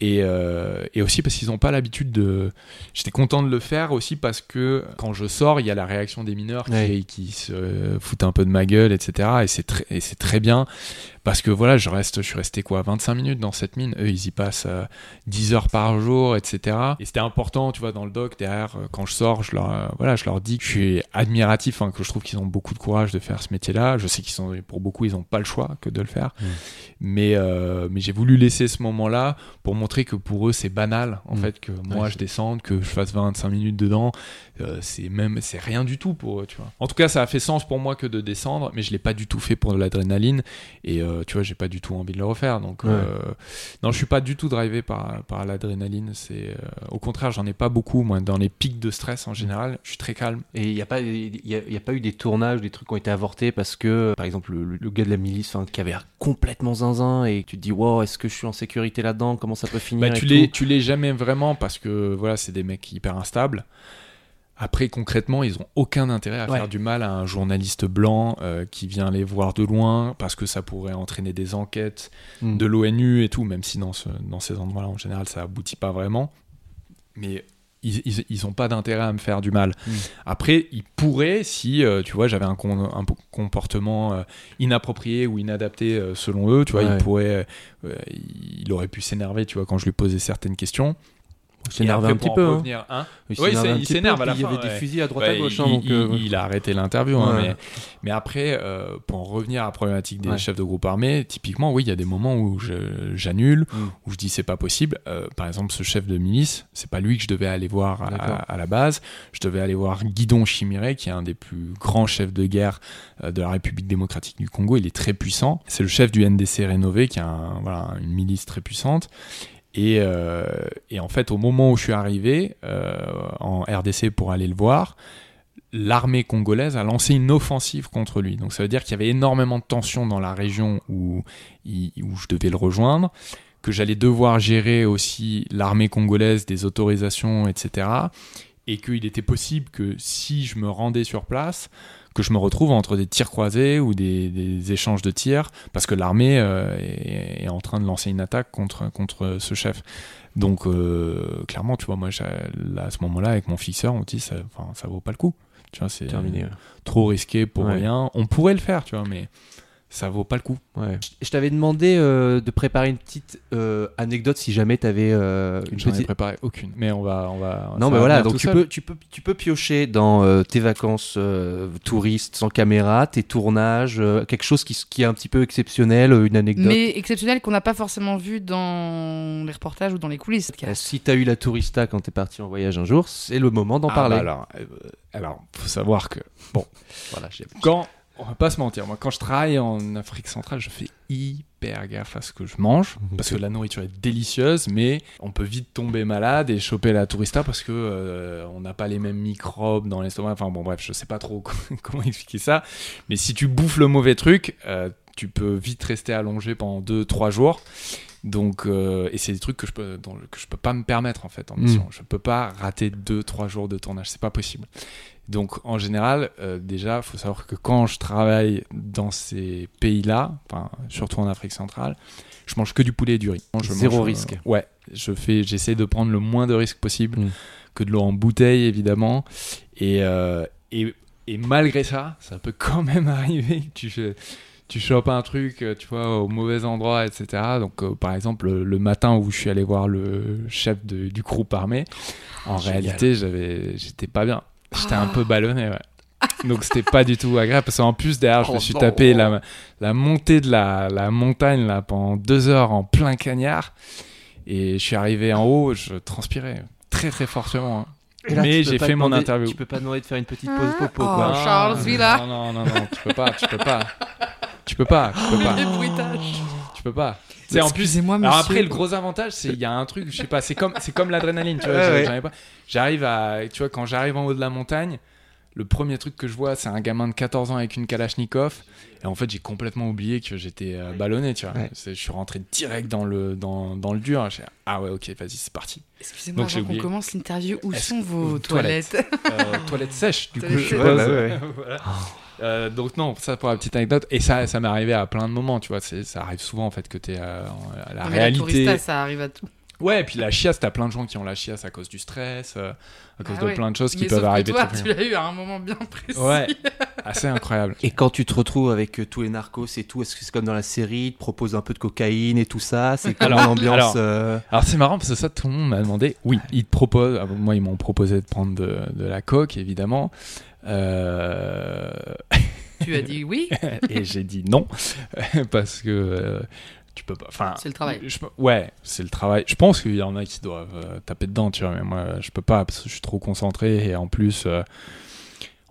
Et, euh, et aussi parce qu'ils n'ont pas l'habitude de. J'étais content de le faire aussi parce que quand je sors, il y a la réaction des mineurs qui, Ouais. qui se foutent un peu de ma gueule, etc. Et c'est très, et c'est très bien parce que voilà, je reste, je suis resté quoi, 25 minutes dans cette mine. Eux, ils y passent euh, 10 heures par jour, etc. Et c'était important, tu vois, dans le doc derrière, euh, quand je sors, je leur, euh, voilà, je leur dis que je suis admiratif, hein, que je trouve qu'ils ont beaucoup de courage de faire ce métier-là. Je sais qu'ils sont, pour beaucoup, ils n'ont pas le choix que de le faire. Mm. Mais, euh, mais j'ai voulu laisser ce moment-là pour montrer que pour eux, c'est banal, en Mm. fait, que moi, Ouais, je descende, que je fasse 25 minutes dedans. C'est même, c'est rien du tout pour eux, tu vois. En tout cas, ça a fait sens pour moi que de descendre, mais je l'ai pas du tout fait pour de l'adrénaline. Et euh, tu vois, j'ai pas du tout envie de le refaire. Donc, Ouais. euh, non, je suis pas du tout drivé par, par l'adrénaline. C'est, euh, au contraire, j'en ai pas beaucoup. Moi, dans les pics de stress en général, je suis très calme. Et il n'y a, pas- il y a, y a pas eu des tournages, des trucs qui ont été avortés parce que, par exemple, le, le gars de la milice enfin, qui avait l'air complètement zinzin et tu te dis, wow, est-ce que je suis en sécurité là-dedans? Comment ça peut finir Bah, tu l'es, tu l'es jamais vraiment parce que voilà, c'est des mecs hyper instables. Après, concrètement, ils ont aucun intérêt à Ouais. faire du mal à un journaliste blanc euh, qui vient les voir de loin parce que ça pourrait entraîner des enquêtes Mm. de l'ONU et tout, même si dans, ce- dans ces endroits-là, en général, ça aboutit pas vraiment. Mais ils, ils, ils ont pas d'intérêt à me faire du mal. Mm. Après, ils pourraient, si, euh, tu vois, j'avais un, con- un po- comportement euh, inapproprié ou inadapté euh, selon eux, tu vois, Ouais. ils pourraient, il aurait pu s'énerver, tu vois, quand je lui posais certaines questions. Il s'énervait Et un petit peu. hein. revenir, hein, Il Oui, s'énerve Il y avait des fusils à droite Ouais, à gauche. il, hein, donc, il- euh, il a arrêté l'interview, hein, mais, mais après, euh, pour en revenir à la problématique des chefs de groupe armés, typiquement, oui, il y a des moments où j'annule, Mm. où je dis c'est pas possible. Euh, par exemple, ce chef de milice, c'est pas lui que je devais aller voir à, la base. Je devais aller voir Guidon Chimiré, qui est un des plus grands chefs de guerre de la République démocratique du Congo. Il est très puissant. C'est le chef du NDC rénové, qui a un- voilà, une milice très puissante. Et, euh, et en fait, au moment où je suis arrivé euh, en RDC pour aller le voir, l'armée congolaise a lancé une offensive contre lui. Donc ça veut dire qu'il y avait énormément de tensions dans la région où, où je devais le rejoindre, que j'allais devoir gérer aussi l'armée congolaise, des autorisations, etc. Et qu'il était possible que si je me rendais sur place, que je me retrouve entre des tirs croisés ou des, des échanges de tirs, parce que l'armée euh, est, est en train de lancer une attaque contre, contre ce chef. Donc euh, clairement, tu vois, moi, là, à ce moment-là, avec mon fixeur, on dit, ça, ça vaut pas le coup. Tu vois, c'est trop risqué pour Ouais. rien. On pourrait le faire, tu vois, mais ça vaut pas le coup. Ouais. Je t'avais demandé euh, de préparer une petite euh, anecdote si jamais tu avais une J'en ai petite. préparé aucune. Mais on va, on va. Non, mais voilà, donc tu seul. peux, tu, peux, tu peux piocher dans euh, tes vacances euh, touristes sans caméra, tes tournages, euh, quelque chose qui, est un petit peu exceptionnel, euh, une anecdote. Mais exceptionnel qu'on n'a pas forcément vu dans les reportages ou dans les coulisses. Euh, Si tu as eu la tourista quand tu es parti en voyage un jour, c'est le moment d'en Ah, parler. bah alors, euh, alors, faut savoir que bon, Voilà, j'ai- quand on va pas se mentir, moi, quand je travaille en Afrique centrale, je fais hyper gaffe à ce que je mange parce que la nourriture est délicieuse, mais on peut vite tomber malade et choper la tourista parce que euh, on n'a pas les mêmes microbes dans l'estomac. Enfin bon, bref, je sais pas trop comment expliquer ça, mais si tu bouffes le mauvais truc, euh, tu peux vite rester allongé pendant 2-3 jours. Donc, euh, et c'est des trucs que je peux, dont- que je peux pas me permettre en fait en mission. Je peux pas rater deux, trois jours de tournage, c'est pas possible. Donc, en général, euh, déjà, faut savoir que quand je travaille dans ces pays-là, enfin, surtout en Afrique centrale, je mange que du poulet et du riz. Je Zéro mange, euh, risque. ouais, je fais, j'essaie de prendre le moins de risques possible, Mm. que de l'eau en bouteille évidemment, et, euh, et et malgré ça, ça peut quand même arriver que tu tu chopes un truc, euh, tu vois, au mauvais endroit, etc. Donc, euh, par exemple, le, le matin où je suis allé voir le chef de- du groupe armé, en Génial. réalité, j'avais, j'étais pas bien. J'étais un peu ballonné, ouais. Donc, c'était pas du tout agréable parce qu'en plus, derrière, je me Oh suis non. tapé la, la montée de la, la montagne là, pendant deux heures en plein cagnard. Et je suis arrivé en haut, je transpirais très très fortement. hein. Là, Mais j'ai fait mon interview. Tu peux pas demander de faire une petite pause popo, Oh, quoi. Charles Villa. Non, non, non, non, tu peux pas, tu peux pas. Tu peux pas, tu peux pas. Les bruitages. Tu peux pas. C'est en plus. Excusez-moi, Alors monsieur. après, le gros avantage, c'est il y a un truc, je sais pas, c'est comme, c'est comme l'adrénaline, tu vois. Ouais, pas. J'arrive à, tu vois, quand j'arrive en haut de la montagne, le premier truc que je vois, c'est un gamin de 14 ans avec une Kalachnikov. Et en fait, j'ai complètement oublié que j'étais euh, ballonné, tu vois. Ouais. Je suis rentré direct dans le, dans, dans le dur. J'ai dit, ah ouais, ok, vas-y, c'est parti. Excusez-moi, avant qu'on commence l'interview, où sont vos toilettes. toilettes Euh, toilette sèche, du coup. Ouais, bah ouais, ouais. Voilà. Euh, donc non, ça pour la petite anecdote. Et ça, ça m'est arrivé à plein de moments, tu vois. Ça arrive souvent en fait que t'es euh, en- à la mais réalité. tourista, ça arrive à tout. Ouais, et puis la chiasse, t'as plein de gens qui ont la chiasse à cause du stress, euh, à cause Ah de ouais. plein de choses qui Mais peuvent sauf que arriver. toi, très tu l'as eu à un moment bien précis. Ouais, assez incroyable. Et quand tu te retrouves avec euh, tous les narcos et tout, est-ce que c'est comme dans la série, ils te proposent un peu de cocaïne et tout ça? C'est comme Alors- l'ambiance alors- euh, Alors c'est marrant parce que ça, tout le monde m'a demandé. Oui, ils te proposent. ah, Moi, ils m'ont proposé de prendre de, de la coke, évidemment. Euh, Tu as dit oui. et j'ai dit non parce que euh, tu peux pas. Enfin, C'est le travail. je ouais, c'est le travail. Je pense qu'il y en a qui doivent euh, taper dedans, tu vois, mais moi, je peux pas parce que je suis trop concentré et en plus. euh,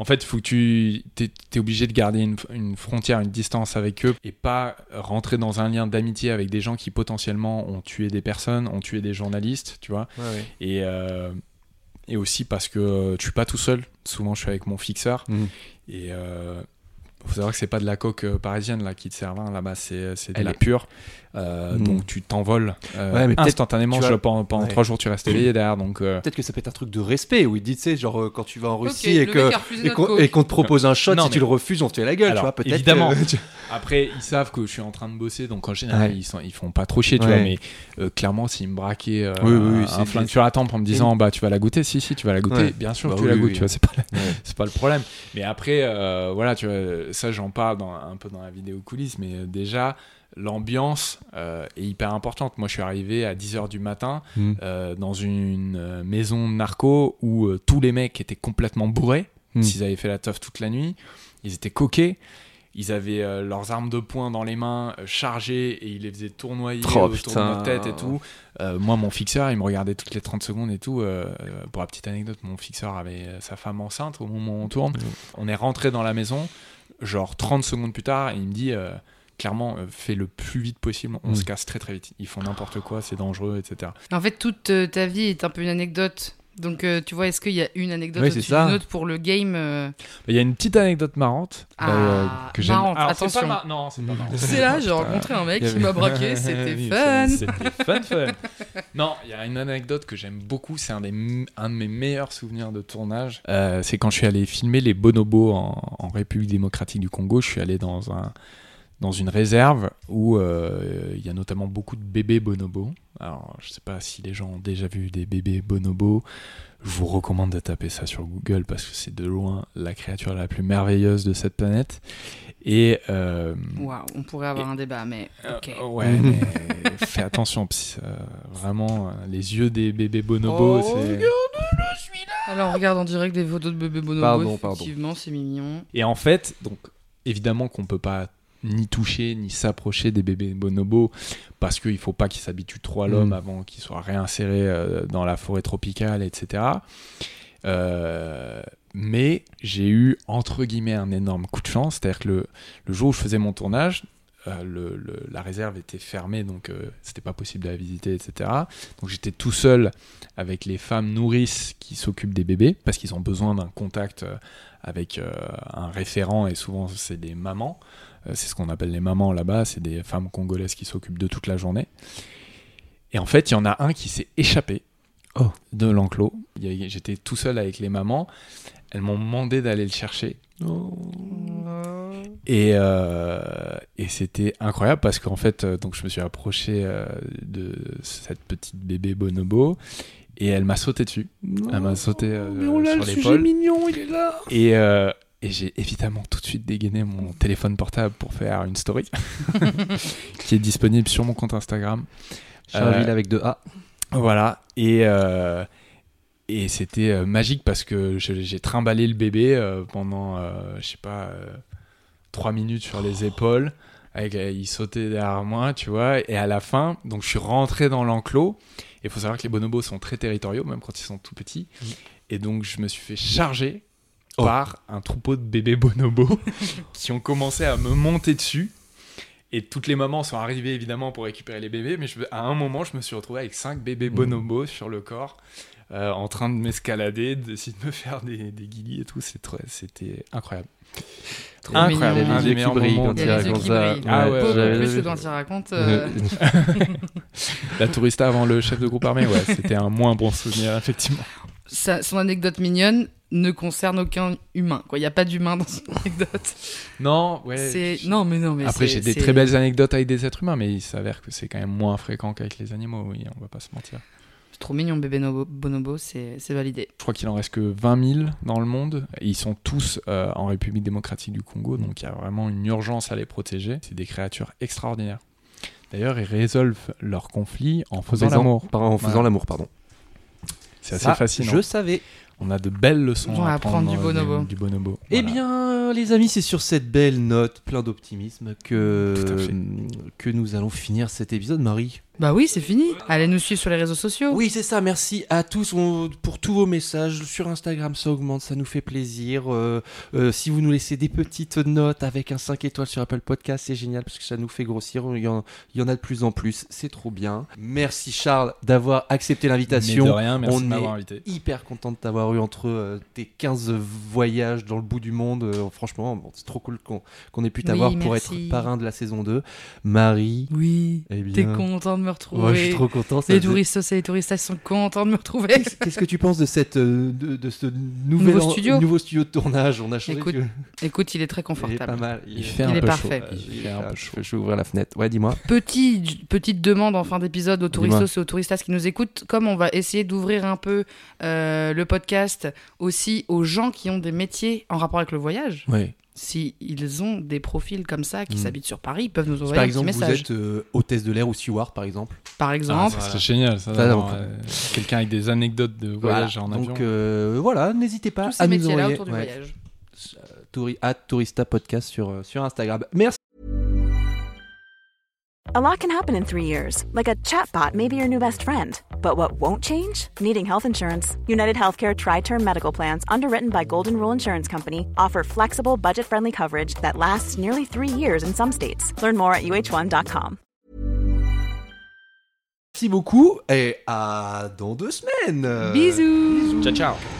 en fait, il faut que tu t'es, t'es obligé de garder une, une frontière, une distance avec eux et pas rentrer dans un lien d'amitié avec des gens qui potentiellement ont tué des personnes, ont tué des journalistes, tu vois. Et, euh, et aussi parce que je suis pas tout seul. Souvent, je suis avec mon fixeur. Mm. Et euh, faut savoir que c'est pas de la coque euh, parisienne là qui te sert. hein. Là-bas, c'est c'est de la est- pure. Euh, Mm. Donc tu t'envoles euh, Ouais, mais peut-être, instantanément. je- pendant pendant Ouais. trois jours, tu restes éveillé derrière. Donc euh, Peut-être que ça peut être un truc de respect où ils disent, tu sais, genre euh, quand tu vas en Russie et que qu'on, te propose un shot, Non, si mais- tu le refuses, on te fait la gueule, Alors, tu vois, peut-être. évidemment. que- après, ils savent que je suis en train de bosser, donc en général, Ouais. ils sont ils font pas trop chier, tu Ouais. vois. Mais euh, clairement, s'ils me braquaient euh, Oui, oui, un flingue sur la tempe en me disant, bah tu vas la goûter, si si, tu vas la goûter. Bien sûr Bah que tu la goûtes, tu vois. C'est pas c'est pas le problème. Mais après, euh, voilà, tu vois, ça j'en parle dans, un peu dans la vidéo coulisses, mais euh, déjà, l'ambiance euh, est hyper importante. Moi, je suis arrivé à 10h du matin Mm. euh, dans une maison de narco où euh, tous les mecs étaient complètement bourrés, Mm. s'ils avaient fait la teuf toute la nuit. Ils étaient coqués. Ils avaient leurs armes de poing dans les mains, chargées, et ils les faisaient tournoyer Oh, autour putain. de notre tête et tout. Moi, mon fixeur, il me regardait toutes les 30 secondes et tout. Pour la petite anecdote, mon fixeur avait sa femme enceinte au moment où on tourne. On est rentré dans la maison, genre 30 secondes plus tard, et il me dit euh, clairement, euh, fais le plus vite possible, on Mm. se casse très très vite. Ils font n'importe quoi, c'est dangereux, etc. En fait, toute euh, ta vie est un peu une anecdote. Donc, euh, tu vois, est-ce qu'il y a une anecdote c'est au-dessus d'une autre pour le game euh, Il y a une petite anecdote marrante Ah, euh, que j'aime. marrante, Alors, attention. pas Non, c'est pas marrant. C'est là, j'ai rencontré un mec qui m'a braqué, c'était Oui, fun. C'était fun, fun. non, il y a une anecdote que j'aime beaucoup. C'est un, des un de mes meilleurs souvenirs de tournage. Euh, c'est quand je suis allé filmer les bonobos en, en République démocratique du Congo. Je suis allé dans un dans une réserve où euh, il y a notamment beaucoup de bébés bonobos. Alors, je sais pas si les gens ont déjà vu des bébés bonobos. Je vous recommande de taper ça sur Google parce que c'est de loin la créature la plus merveilleuse de cette planète. Et euh, Waouh, on pourrait avoir un débat, mais ok. euh, ouais, mais fais attention, euh, vraiment, les yeux des bébés bonobos, Oh, c'est. Alors, on regarde en direct des photos de bébé bonobo. Pardon, pardon. Effectivement, c'est mignon. Et en fait, donc, évidemment qu'on peut pas ni toucher ni s'approcher des bébés bonobos parce qu'il faut pas qu'ils s'habituent trop à l'homme Mm. avant qu'ils soient réinsérés euh, dans la forêt tropicale, etc. Euh, mais j'ai eu entre guillemets un énorme coup de chance, c'est-à-dire que le, le jour où je faisais mon tournage, euh, le- le- la réserve était fermée, donc c'était pas possible de la visiter, etc. Donc j'étais tout seul avec les femmes nourrices qui s'occupent des bébés parce qu'ils ont besoin d'un contact avec un référent et souvent c'est des mamans. Euh, c'est ce qu'on appelle les mamans là-bas, c'est des femmes congolaises qui s'occupent de toute la journée. Et en fait, il y en a un qui s'est échappé Oh. de l'enclos. A- J'étais tout seul avec les mamans. Elles m'ont demandé d'aller le chercher. Et, euh, et c'était incroyable parce qu'en fait, euh, donc je me suis approché de cette petite bébé bonobo et elle m'a sauté dessus. Elle m'a sauté euh, sur l'épaule. mignon, il est là. Et, euh, et j'ai évidemment tout de suite dégainé mon téléphone portable pour faire une story qui est disponible sur mon compte Instagram. Charleville Euh, avec deux A. Voilà. Et, euh, et c'était euh, magique parce que j'ai trimballé le bébé euh, pendant, euh, je sais pas, euh, trois minutes sur les épaules. Avec, euh, il sautait derrière moi, tu vois. Et à la fin, donc je suis rentré dans l'enclos. Il faut savoir que les bonobos sont très territoriaux, même quand ils sont tout petits. Et donc je me suis fait charger Oh. par un troupeau de bébés bonobos qui ont commencé à me monter dessus. Et toutes les mamans sont arrivées évidemment pour récupérer les bébés, mais je- à un moment, je me suis retrouvé avec cinq bébés bonobos sur le corps, euh, en train de m'escalader, d'essayer de me faire des, des guilis et tout. C'était incroyable. Trop incroyable. Un Les des yeux meilleurs qui brillent moments quand Il raconte ça. Ah ouais, j'avais- plus que quand il raconte. euh, La tourista avant le chef de groupe armé, ouais, c'était un moins bon souvenir, effectivement. sa- son anecdote mignonne ne concerne aucun humain. quoi. Il n'y a pas d'humain dans son anecdote. Non, ouais. c'est je- non mais non mais Après, j'ai des très belles anecdotes avec des êtres humains, mais il s'avère que c'est quand même moins fréquent qu'avec les animaux, oui, on va pas se mentir. C'est trop mignon bébé Nobo- bonobo, c'est validé. Je crois qu'il en reste que 20 000 dans le monde. Et ils sont tous euh, en République démocratique du Congo, donc il y a vraiment une urgence à les protéger. C'est des créatures extraordinaires. D'ailleurs, ils résolvent leurs conflits en faisant l'amour. En faisant Voilà. l'amour, pardon. C'est assez Ça, fascinant. Je savais. On a de belles leçons On va à apprendre apprendre du bonobo. Du, bonobo. Eh Voilà. bien, les amis, c'est sur cette belle note, plein d'optimisme, que, Tout à fait. que nous allons finir cet épisode, Marie. Bah oui, c'est fini. Allez nous suivre sur les réseaux sociaux. Oui, c'est ça. Merci à tous on- pour tous vos messages sur Instagram. Ça augmente, ça nous fait plaisir. Euh, euh, si vous nous laissez des petites notes avec un 5 étoiles sur Apple Podcast, c'est génial parce que ça nous fait grossir. Il y en, il y en a de plus en plus. C'est trop bien. Merci Charles d'avoir accepté l'invitation. de rien, merci On de m'avoir est invité. hyper content de t'avoir eu entre euh, tes 15 voyages dans le bout du monde. Euh, franchement, bon, c'est trop cool qu'on qu'on ait pu t'avoir Oui, pour merci. être parrain de la saison 2. Marie, Oui. eh bien, T'es content de me retrouver. Ouais, je suis trop content. ça les touristes et les touristes sont contents de me retrouver. Qu'est-ce que tu penses de cette euh, de, de ce nouvel Nouveau en- studio nouveau studio de tournage? On a changé. Écoute, de- Écoute, il est très il est confortable. pas mal. Il est- fait Il un est peu parfait. chaud. Il fait un peu chaud. Je vais ouvrir la fenêtre. Ouais, dis-moi. Petit, petite demande en fin d'épisode aux Dis-moi. touristos et aux touristas qui nous écoutent. Comme on va essayer d'ouvrir un peu euh, le podcast aussi aux gens qui ont des métiers en rapport avec le voyage, Ouais. si ils ont des profils comme ça qui Mm. s'habitent sur Paris, ils peuvent nous Si envoyer par un exemple petit vous êtes euh, hôtesse de l'air ou steward par exemple. Par Ah, exemple, ça serait génial, ça. Euh, Quelqu'un avec des anecdotes de voyage Voilà. en avion. Donc euh, voilà, n'hésitez pas tous ces à nous métiers-là envoyer autour du ouais, voyage. touri- at Tourista Podcast sur, euh, sur Instagram. Merci. A lot can happen in three years, like a chatbot may be your new best friend. But what won't change? Needing health insurance. United Healthcare Tri Term Medical Plans, underwritten by Golden Rule Insurance Company, offer flexible, budget friendly coverage that lasts nearly three years in some states. Learn more at uh1.com. Merci beaucoup et à dans deux semaines. Bisous Ciao, ciao.